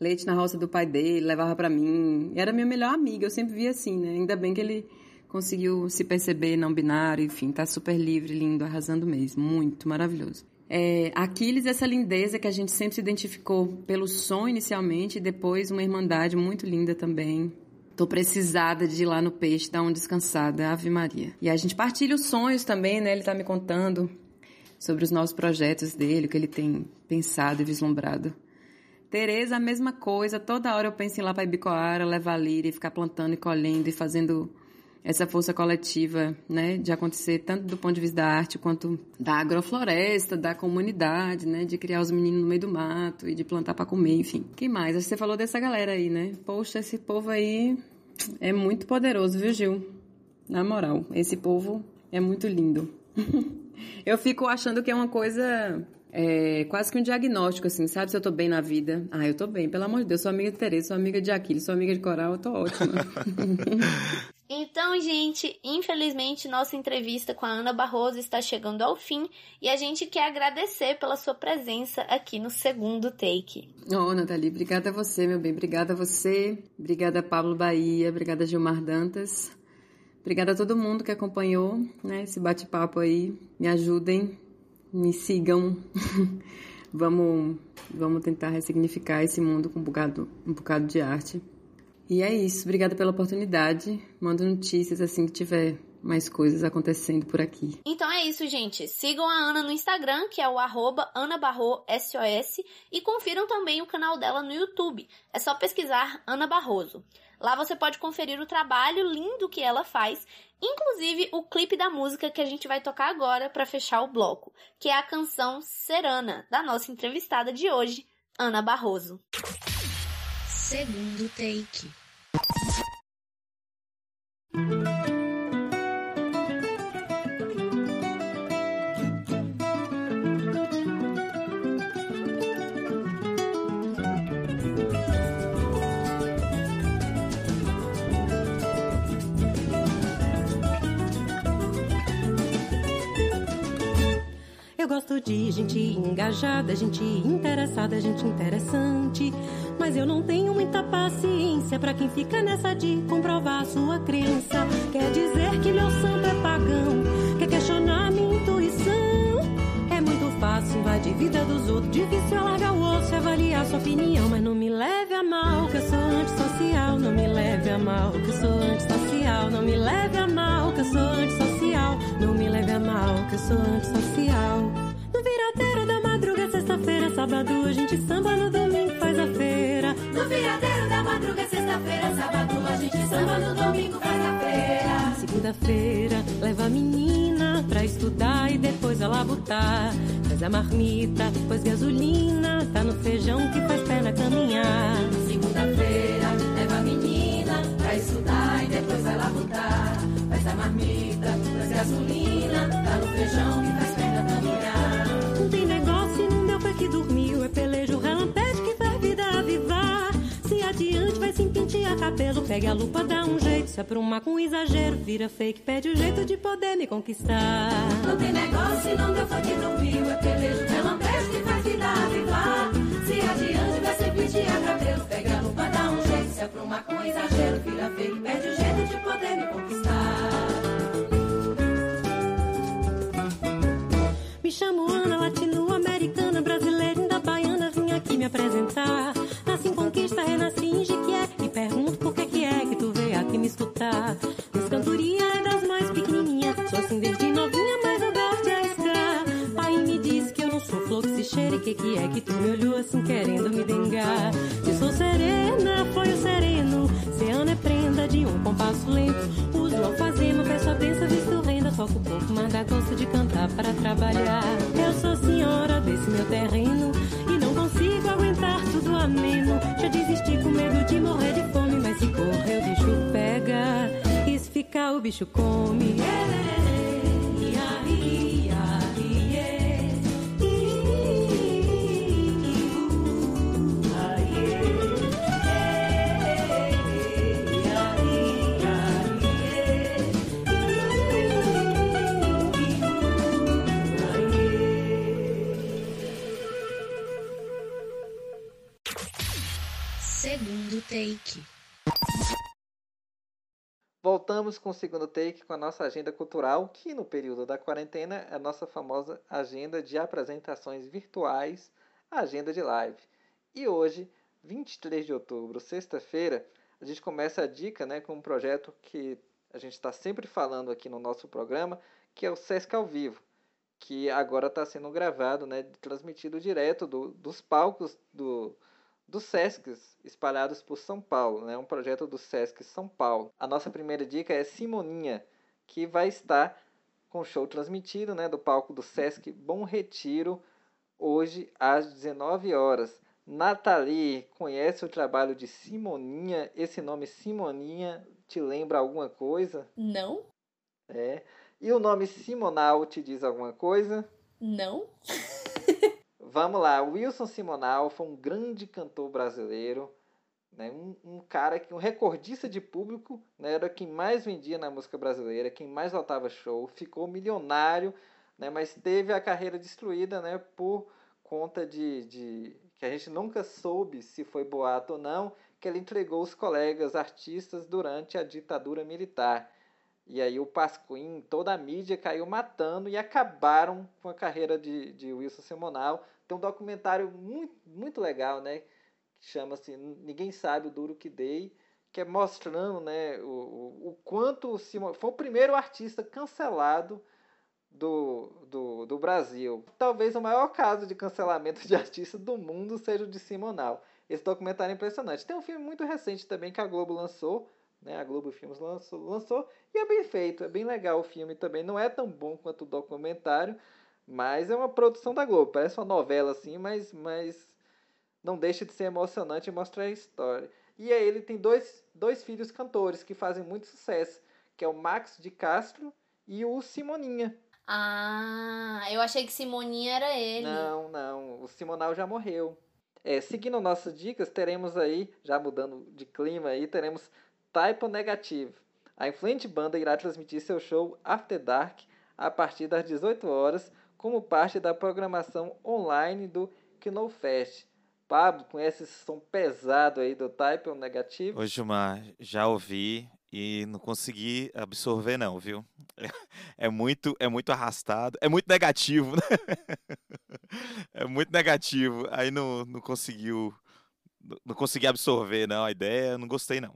leite na roça do pai dele, levava para mim. Era minha melhor amiga, eu sempre via assim, né? Ainda bem que ele conseguiu se perceber não binário, enfim, tá super livre, lindo, arrasando mesmo. Muito maravilhoso. É, Aquiles, essa lindeza que a gente sempre se identificou pelo som inicialmente, e depois uma irmandade muito linda também. Tô precisada de ir lá no peixe, dar uma descansada, Ave Maria. E a gente partilha os sonhos também, né? Ele tá me contando sobre os novos projetos dele, o que ele tem pensado e vislumbrado. Tereza, a mesma coisa. Toda hora eu penso em ir lá para Ibicoara, levar a lira e ficar plantando e colhendo e fazendo essa força coletiva, né, de acontecer tanto do ponto de vista da arte quanto da agrofloresta, da comunidade, né, de criar os meninos no meio do mato e de plantar para comer, enfim. Que mais? Você falou dessa galera aí, né? Poxa, esse povo aí é muito poderoso, viu, Gil? Na moral, esse povo é muito lindo. [LAUGHS] eu fico achando que é uma coisa é quase que um diagnóstico, assim, sabe? Se eu tô bem na vida. Ah, eu tô bem, pelo amor de Deus. Sou amiga de Tereza, sou amiga de Aquiles, sou amiga de Coral, eu tô ótima. [LAUGHS] então, gente, infelizmente nossa entrevista com a Ana Barroso está chegando ao fim e a gente quer agradecer pela sua presença aqui no segundo take. Oh, Nathalie, obrigada a você, meu bem. Obrigada a você. Obrigada Pablo Bahia, obrigada Gilmar Dantas. Obrigada a todo mundo que acompanhou né, esse bate-papo aí. Me ajudem, me sigam. [LAUGHS] vamos, vamos tentar ressignificar esse mundo com um bocado, um bocado de arte. E é isso. Obrigada pela oportunidade. Manda notícias assim que tiver mais coisas acontecendo por aqui. Então é isso, gente. Sigam a Ana no Instagram, que é o arroba AnaBarroSOS, e confiram também o canal dela no YouTube. É só pesquisar Ana Barroso. Lá você pode conferir o trabalho lindo que ela faz, inclusive o clipe da música que a gente vai tocar agora para fechar o bloco, que é a canção Serana, da nossa entrevistada de hoje, Ana Barroso. Segundo take. Eu gosto de gente engajada, gente interessada, gente interessante. Mas eu não tenho muita paciência para quem fica nessa de comprovar sua crença. Quer dizer que meu santo é pagão, quer questionar minha intuição. É muito fácil invadir vida dos outros, difícil alargar o osso e avaliar sua opinião. Mas não me leve a mal, que eu sou antissocial. Não me leve a mal, que eu sou antissocial. Não me leve a mal, que eu sou antissocial. Não me leve a mal, que eu sou antissocial. Sábado, a gente samba, no domingo faz a feira. No viradeiro da madruga, sexta-feira, sábado, a gente samba, no domingo faz a feira. Segunda-feira, leva a menina pra estudar e depois ela botar. Faz a marmita, pois gasolina tá no feijão que faz perna caminhar. Segunda-feira, leva a menina pra estudar e depois ela botar. Faz a marmita, pois gasolina tá no feijão que faz cabelo, pegue a lupa, dá um jeito. Se aprumar com exagero, vira fake, pede o jeito de poder me conquistar. Não tem negócio, não deu foi que dormiu, é pelejo relampete que faz vida avivar. Se adiante vai se pentear cabelo, pegue a lupa, dá um jeito. Se aprumar com exagero, vira fake, pede o jeito de poder me conquistar. Me chamo Ana latino-americana, aqui me escutar. Minha cantoria é das mais pequenininhas, sou assim desde novinha, mas eu gosto de arriscar. Pai me disse que eu não sou flor que se cheira e que que é que tu me olhou assim querendo me dengar. Se sou serena, foi o sereno, Ceana é prenda de um compasso lento. Uso alfazema, peço a benção, visto renda, toco pouco, mas dá gosto de cantar para trabalhar. Eu sou senhora desse meu terreno e não consigo aguentar tudo ameno. Já desisti com medo de morrer de fome, se correr o bicho pega e se ficar o bicho come. take. Voltamos com o segundo take com a nossa agenda cultural, que no período da quarentena é a nossa famosa agenda de apresentações virtuais, agenda de live. E hoje, 23 de outubro, sexta-feira, a gente começa a dica né, com um projeto que a gente está sempre falando aqui no nosso programa, que é o Sesc ao Vivo, que agora está sendo gravado, né, transmitido direto do, dos palcos do, dos Sescs espalhados por São Paulo, né, um projeto do Sesc São Paulo. A nossa primeira dica é Simoninha, que vai estar com o show transmitido né, do palco do Sesc Bom Retiro, hoje às 19 horas. Nathalie, conhece o trabalho de Simoninha? Esse nome Simoninha te lembra alguma coisa? Não. É. E o nome Simonal te diz alguma coisa? Não. Vamos lá, Wilson Simonal foi um grande cantor brasileiro, né? um, um cara, um recordista de público, né? era quem mais vendia na música brasileira, quem mais lotava show, ficou milionário, né? mas teve a carreira destruída né? por conta de, de que a gente nunca soube se foi boato ou não, que ele entregou os colegas artistas durante a ditadura militar. E aí o Pasquim, toda a mídia caiu matando e acabaram com a carreira de, de Wilson Simonal. Tem um documentário muito, muito legal, né? Que chama-se Ninguém Sabe o Duro Que Dei, que é mostrando né, o, o, o quanto o. Foi o primeiro artista cancelado do, do, do Brasil. Talvez o maior caso de cancelamento de artista do mundo seja o de Simonal. Esse documentário é impressionante. Tem um filme muito recente também que a Globo lançou, né? A Globo Filmes lançou, lançou e é bem feito, é bem legal o filme também. Não é tão bom quanto o documentário, mas é uma produção da Globo. Parece uma novela assim, mas, mas não deixa de ser emocionante e mostrar a história. E aí ele tem dois, dois filhos cantores que fazem muito sucesso, que é o Max de Castro e o Simoninha. Ah, eu achei que Simoninha era ele. Não, não. O Simonal já morreu. É, seguindo nossas dicas, teremos aí, já mudando de clima aí, teremos Typo Negative. A influente banda irá transmitir seu show After Dark a partir das 18 horas, como parte da programação online do Knowfest. Pablo, conhece esse som pesado aí do Type Negative? Ô, Gilmar, já ouvi e não consegui absorver não, viu? [LAUGHS] É muito, é muito arrastado, é muito negativo, né? [LAUGHS] É muito negativo. Aí não, não conseguiu, não consegui absorver não a ideia, não gostei não.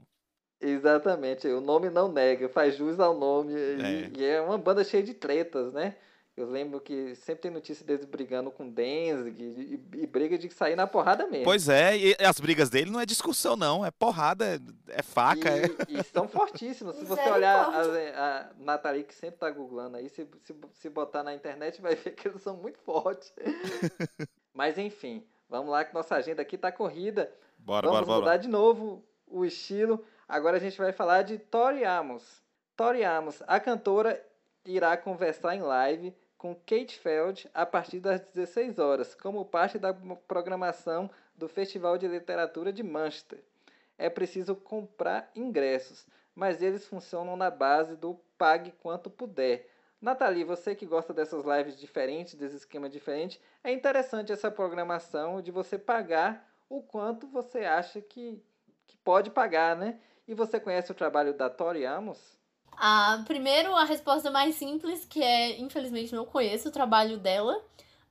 Exatamente, o nome não nega, faz jus ao nome é. E, e é uma banda cheia de tretas, né? Eu lembro que sempre tem notícia deles brigando com Denzig e, e, briga de sair na porrada mesmo. Pois é, e as brigas dele não é discussão, não. É porrada, é faca. E, é... e são fortíssimos. Se [LAUGHS] você olhar a, a Nathalie, que sempre tá googlando aí, se, se, se botar na internet, vai ver que eles são muito fortes. [LAUGHS] Mas enfim, vamos lá que nossa agenda aqui tá corrida. Bora, vamos bora, mudar bora. de novo o estilo. Agora a gente vai falar de Tori Amos. Tori Amos, a cantora, irá conversar em live com Kate Feld a partir das 16 horas, como parte da programação do Festival de Literatura de Manchester. É preciso comprar ingressos, mas eles funcionam na base do pague quanto puder. Nathalie, você que gosta dessas lives diferentes, desse esquema diferente, é interessante essa programação de você pagar o quanto você acha que, que pode pagar, né? E você conhece o trabalho da Tori Amos? Ah, primeiro, a resposta mais simples, que é, infelizmente, não conheço o trabalho dela.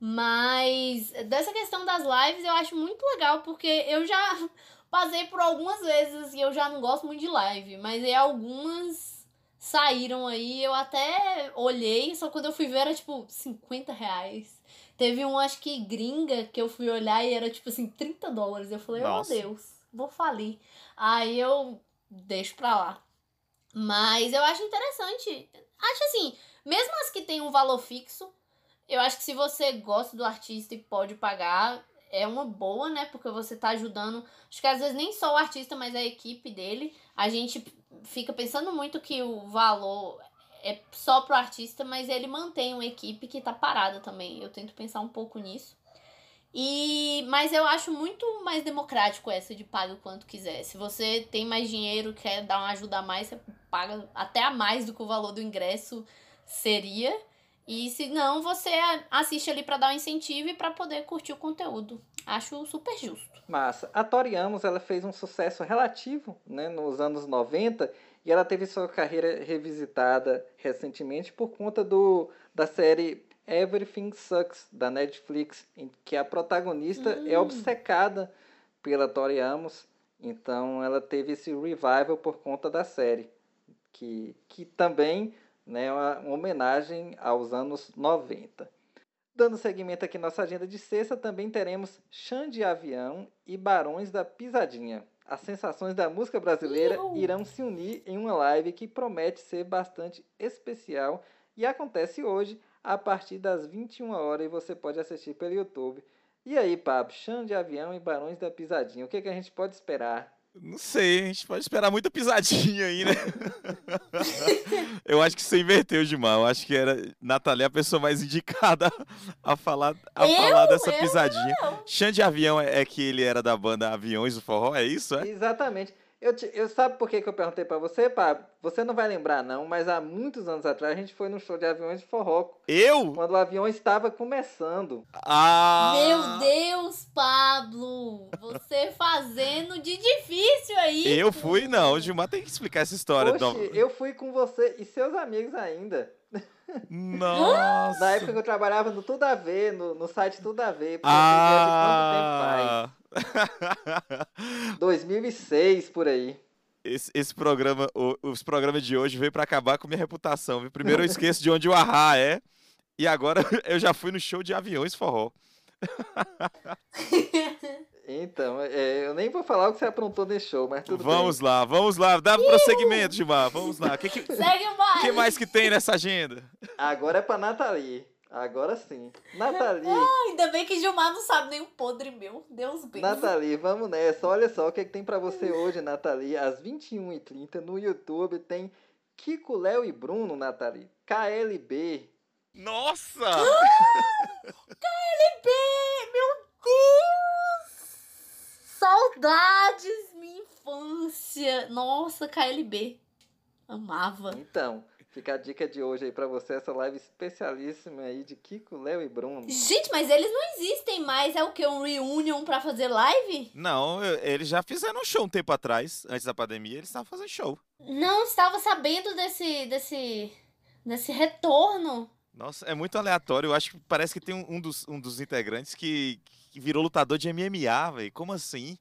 Mas dessa questão das lives eu acho muito legal, porque eu já [LAUGHS] passei por algumas vezes e eu já não gosto muito de live, mas aí algumas saíram aí, eu até olhei, só quando eu fui ver era tipo 50 reais. Teve um, acho que gringa, que eu fui olhar e era tipo assim, 30 dólares. Eu falei, Nossa. oh meu Deus, vou falir. Aí eu deixo pra lá. Mas eu acho interessante. Acho assim, mesmo as que têm um valor fixo, eu acho que se você gosta do artista e pode pagar, é uma boa, né? Porque você tá ajudando. Acho que às vezes nem só o artista, mas a equipe dele. A gente fica pensando muito que o valor é só pro artista, mas ele mantém uma equipe que tá parada também. Eu tento pensar um pouco nisso. E mas eu acho muito mais democrático essa de paga o quanto quiser. Se você tem mais dinheiro, quer dar uma ajuda a mais, você paga até a mais do que o valor do ingresso seria. E se não, você assiste ali para dar um incentivo e para poder curtir o conteúdo. Acho super justo. Massa. A Tori Amos, ela fez um sucesso relativo, né, nos anos 90, e ela teve sua carreira revisitada recentemente por conta do da série Everything Sucks da Netflix, em que a protagonista é Hum. obcecada pela Tori Amos Então ela teve esse revival por conta da série, que, que também né, é uma, uma homenagem aos anos 90. Dando seguimento aqui nossa agenda de sexta, também teremos Chão de Avião e Barões da Pisadinha. As sensações da música brasileira Iu! irão se unir em uma live que promete ser bastante especial e acontece hoje a partir das 21 horas e você pode assistir pelo YouTube. E aí, Pablo, Chão de Avião e Barões da Pisadinha, o que, que a gente pode esperar? Não sei, a gente pode esperar muita pisadinha aí, né? [LAUGHS] eu acho que você inverteu, Gilmar. Eu acho que era Natália a pessoa mais indicada [LAUGHS] a falar, a Eu? falar dessa Eu pisadinha. Xande de Avião é, é que ele era da banda Aviões do Forró, é isso? É? Exatamente. Eu, te- eu sabe por que, que eu perguntei pra você, Pablo? Você não vai lembrar não, mas há muitos anos atrás a gente foi num show de aviões de forró, Eu? quando o avião estava começando. Ah! Meu Deus, Pablo! Você [LAUGHS] fazendo de difícil aí. Eu fui, não. O Gilmar tem que explicar essa história. Poxa, Não. eu fui com você e seus amigos ainda. Nossa! Na época que eu trabalhava no Tudo a Ver, no, no site Tudo a Ver. Ah! quanto tempo faz. [LAUGHS] 2006, por aí. Esse, esse programa, o- os programas de hoje veio pra acabar com minha reputação. viu? Primeiro eu [LAUGHS] esqueço de onde o Arra é. E agora [LAUGHS] eu já fui no show de aviões forró. Então, é, eu nem vou falar o que você aprontou nesse show, mas tudo vamos lá, vamos lá. Dá prosseguimento, Gilmar. Vamos lá. O que, que, Segue baile. que mais que tem nessa agenda? bem. Agora é pra Nathalie. Agora sim. [LAUGHS] Nathalie, Ainda bem que Gilmar não sabe nem o podre meu. Deus bem. Nathalie, [LAUGHS] vamos nessa. Olha só o que, que tem pra você hoje, Nathalie. Às 21h30 no YouTube tem Kiko, Léo e Bruno, Nathalie. KLB. Nossa! [LAUGHS] KLB, meu Deus! Saudades, minha infância. Nossa, KLB. Amava. Então, fica a dica de hoje aí pra você, essa live especialíssima aí de Kiko, Léo e Bruno. Gente, mas eles não existem mais. É o que? Um reunion pra fazer live? Não, eu- eles já fizeram um show um tempo atrás, antes da pandemia, eles estavam fazendo show. Não estava sabendo desse, desse, desse retorno. Nossa, é muito aleatório. Eu acho que parece que tem um, um dos, um dos integrantes que, que virou lutador de MMA, velho. Como assim?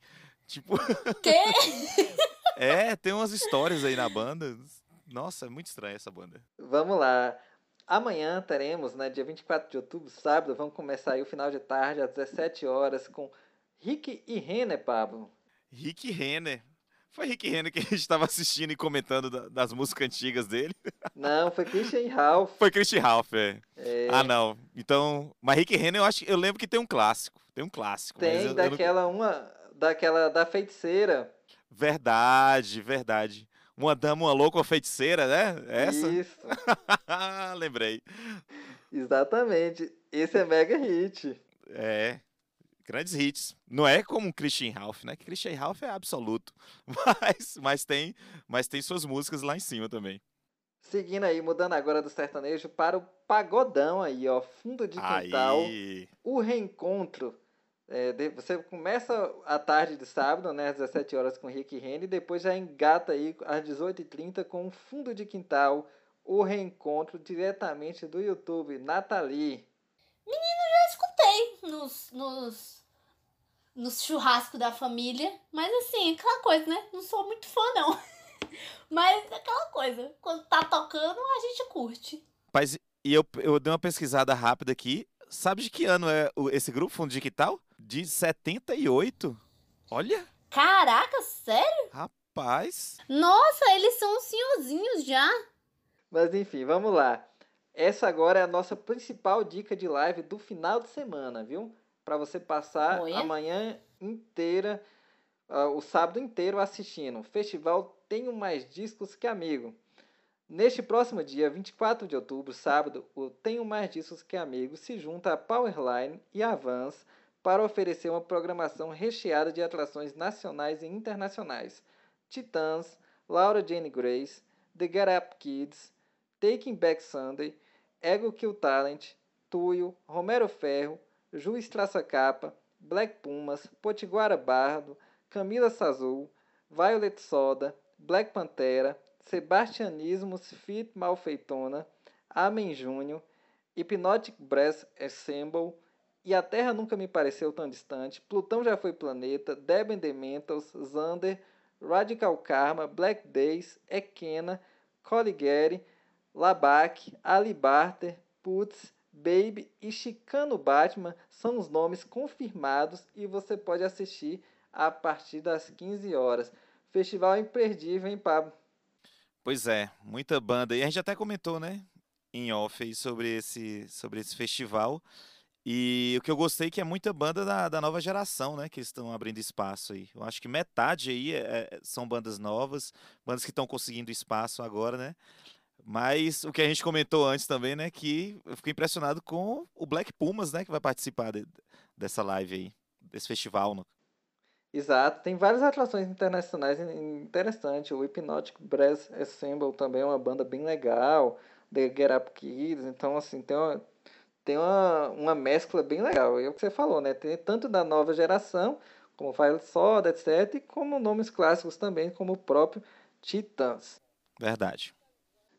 Tipo, Que? [LAUGHS] é, tem umas histórias aí na banda. Nossa, é muito estranha essa banda. Vamos lá. Amanhã teremos, né, dia 24 de outubro, sábado, vamos começar aí o final de tarde, às 17 horas, com Rick e Renner, Pablo. Rick Renner. Foi Rick Renner que a gente tava assistindo e comentando da- das músicas antigas dele. Não, foi Christian Ralph. [LAUGHS] Foi Christian Ralph, é. É, Ah, não. Então, mas Rick Renner eu acho, eu lembro que tem um clássico. Tem um clássico. tem eu- eu não- daquela uma, daquela da feiticeira. Verdade, verdade. Uma dama, uma louca, uma feiticeira, né? Essa? Isso, [LAUGHS] Lembrei. exatamente. Esse é mega hit. É. Grandes hits. Não é como um Christian Ralph, né? Que Christian Ralph é absoluto. [LAUGHS] Mas, mas, tem, mas tem suas músicas lá em cima também. Seguindo aí, mudando agora do sertanejo para o pagodão aí, ó. Fundo de quintal. Aí. o reencontro. É, de- você começa a tarde de sábado, né, às 17 horas com Rick Rene, e depois já engata aí às 18h30 com o Fundo de Quintal, o reencontro diretamente do YouTube. Nathalie. Já escutei nos, nos, nos churrascos da família. Mas assim, aquela coisa, né? Não sou muito fã, não. [LAUGHS] Mas aquela coisa. Quando tá tocando, a gente curte. Rapaz, e eu, eu dei uma pesquisada rápida aqui. Sabe de que ano é o- esse grupo, Fundo de Quintal? De 78. Olha, Caraca, sério? rapaz. Nossa, eles são senhorzinhos já. Mas enfim, vamos lá. Essa agora é a nossa principal dica de live do final de semana, viu? Para você passar a manhã inteira, ah, o sábado inteiro assistindo. O festival Tenho Mais Discos Que Amigo. Neste próximo dia, 24 de outubro, sábado, o Tenho Mais Discos Que Amigo se junta a Powerline e a Vans para oferecer uma programação recheada de atrações nacionais e internacionais. Titãs, Laura Jane Grace, The Get Up Kids, Taking Back Sunday, Ego Kill Talent, Tuyo, Romero Ferro, Juiz Traça Capa, Black Pumas, Potiguara Bardo, Camila Sazul, Violet Soda, Black Pantera, Sebastianismos Fit Malfeitona, Amen Júnior, Hypnotic Brass Ensemble, E a Terra Nunca Me Pareceu Tão Distante, Plutão Já Foi Planeta, Deb and the Mentals, Xander, Radical Karma, Black Days, Ekena, Colligeri, Labac, Ali Barter, Putz, Baby e Chicano Batman são os nomes confirmados e você pode assistir a partir das 15 horas. Festival imperdível, hein, Pablo? Pois é, muita banda. E a gente até comentou, né, em off sobre esse, sobre esse festival. E o que eu gostei é que é muita banda da, da nova geração, né? Que estão abrindo espaço aí. Eu acho que metade aí é, é são bandas novas, bandas que estão conseguindo espaço agora, né? Mas o que a gente comentou antes também, né? Que eu fiquei impressionado com o Black Pumas, né? Que vai participar de, dessa live aí, desse festival. Exato, tem várias atrações internacionais interessantes. O Hypnotic Brass Assemble também é uma banda bem legal. The Get Up Kids, então assim, tem uma, tem uma, uma mescla bem legal. É o que você falou, né? Tem tanto da nova geração, como Fire Soda, etc., como nomes clássicos também, como o próprio Titãs. Verdade.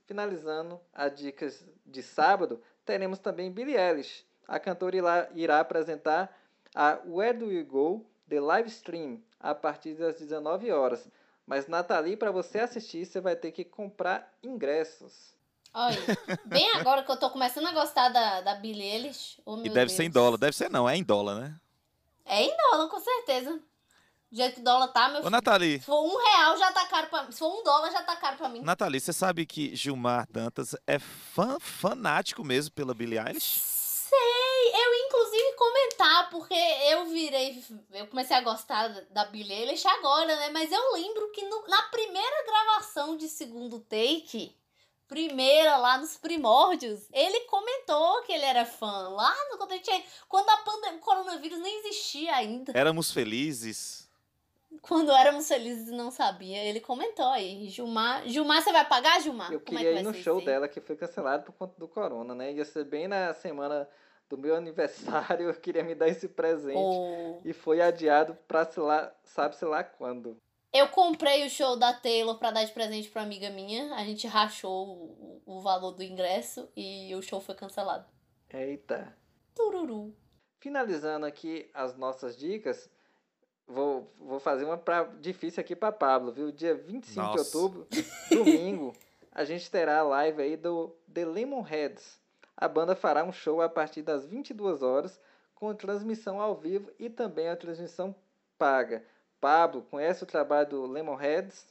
Finalizando as dicas de sábado, teremos também Billie Eilish. A cantora irá, irá apresentar a Where Do You Go, The Live Stream, a partir das 19 horas. Mas, Nathalie, para você assistir, você vai ter que comprar ingressos. Olha, bem [LAUGHS] agora que eu tô começando a gostar da, da Billie Eilish. Oh, e deve Deus. ser em dólar. Deve ser não, é em dólar, né? É em dólar, com certeza. Do jeito que o dólar tá, meu Ô, filho. Nathalie. Se for um real, já tá caro pra mim. Se for um dólar, já tá caro pra mim. Nathalie, você sabe que Gilmar Dantas é fã, fanático mesmo pela Billie Eilish? Sei! Eu, inclusive, comentar, porque eu virei... Eu comecei a gostar da Billie Eilish agora, né? Mas eu lembro que no- na primeira gravação de segundo take... Primeira, lá nos primórdios, ele comentou que ele era fã. Lá no, quando, ele tinha, quando a pandemia, o coronavírus nem existia ainda. Éramos felizes. Quando éramos felizes e não sabia, ele comentou aí. Gilmar, Gilmar, você vai pagar, Gilmar? Eu Como é queria que ir no ser show dela, que foi cancelado por conta do corona, né? Ia ser bem na semana do meu [LAUGHS] aniversário, eu queria me dar esse presente. Oh. E foi adiado pra sei lá, sabe-se lá quando. Eu comprei o show da Taylor pra dar de presente pra amiga minha. A gente rachou o, o valor do ingresso e o show foi cancelado. Eita. Tururu. Finalizando aqui as nossas dicas, vou, vou fazer uma pra, difícil aqui para Pablo, viu? Dia 25 Nossa. de outubro, domingo, [LAUGHS] a gente terá a live aí do The Lemonheads. A banda fará um show a partir das 22 horas, com transmissão ao vivo e também a transmissão paga. Pablo, conhece o trabalho do Lemonheads?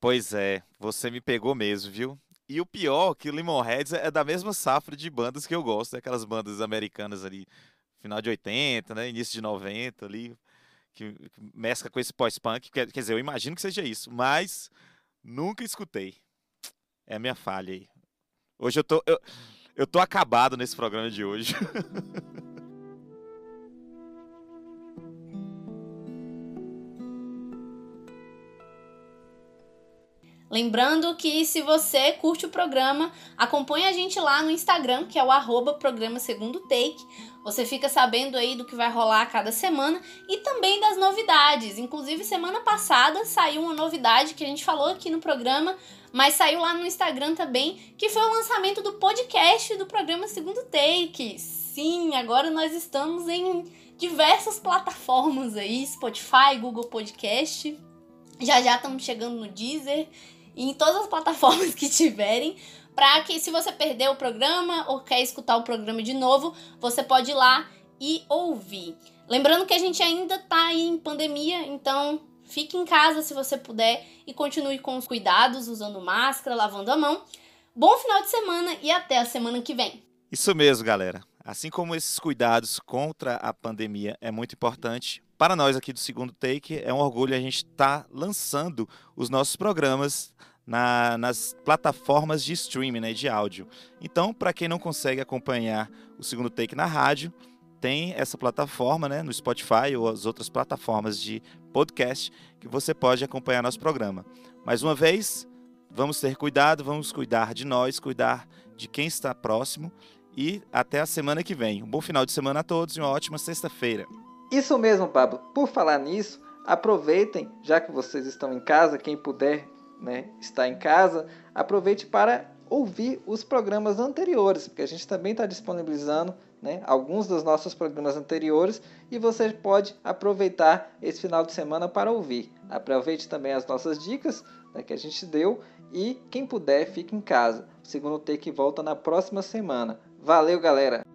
Pois é, você me pegou mesmo, viu? E o pior, que o Lemonheads é da mesma safra de bandas que eu gosto, né? aquelas bandas americanas ali, final de 80, né? Início de 90 ali, que, mescla com esse pós-punk. Quer, quer dizer, eu imagino que seja isso, mas nunca escutei. É a minha falha aí. Hoje eu tô, eu, eu tô acabado nesse programa de hoje. [LAUGHS] Lembrando que se você curte o programa, acompanhe a gente lá no Instagram, que é o arroba programa segundo take. Você fica sabendo aí do que vai rolar a cada semana e também das novidades. Inclusive, semana passada saiu uma novidade que a gente falou aqui no programa, mas saiu lá no Instagram também, que foi o lançamento do podcast do programa Segundo Take. Sim, agora nós estamos em diversas plataformas aí, Spotify, Google Podcast. Já já estamos chegando no Deezer em todas as plataformas [LAUGHS] que tiverem, para que se você perdeu o programa ou quer escutar o programa de novo, você pode ir lá e ouvir. Lembrando que a gente ainda tá aí em pandemia, então fique em casa se você puder e continue com os cuidados, usando máscara, lavando a mão. Bom final de semana e até a semana que vem. Isso mesmo, galera. Assim como esses cuidados contra a pandemia é muito importante, para nós aqui do Segundo Take é um orgulho a gente estar lançando os nossos programas na- nas plataformas de streaming, né, de áudio. Então, para quem não consegue acompanhar o Segundo Take na rádio, tem essa plataforma, né, no Spotify ou as outras plataformas de podcast que você pode acompanhar nosso programa. Mais uma vez, vamos ter cuidado, vamos cuidar de nós, cuidar de quem está próximo e até a semana que vem. Um bom final de semana a todos e uma ótima sexta-feira. Isso mesmo, Pablo. Por falar nisso, aproveitem, já que vocês estão em casa, quem puder né, estar em casa, aproveite para ouvir os programas anteriores, porque a gente também está disponibilizando né, alguns dos nossos programas anteriores e você pode aproveitar esse final de semana para ouvir. Aproveite também as nossas dicas né, que a gente deu e quem puder fique em casa. O segundo take volta na próxima semana. Valeu, galera!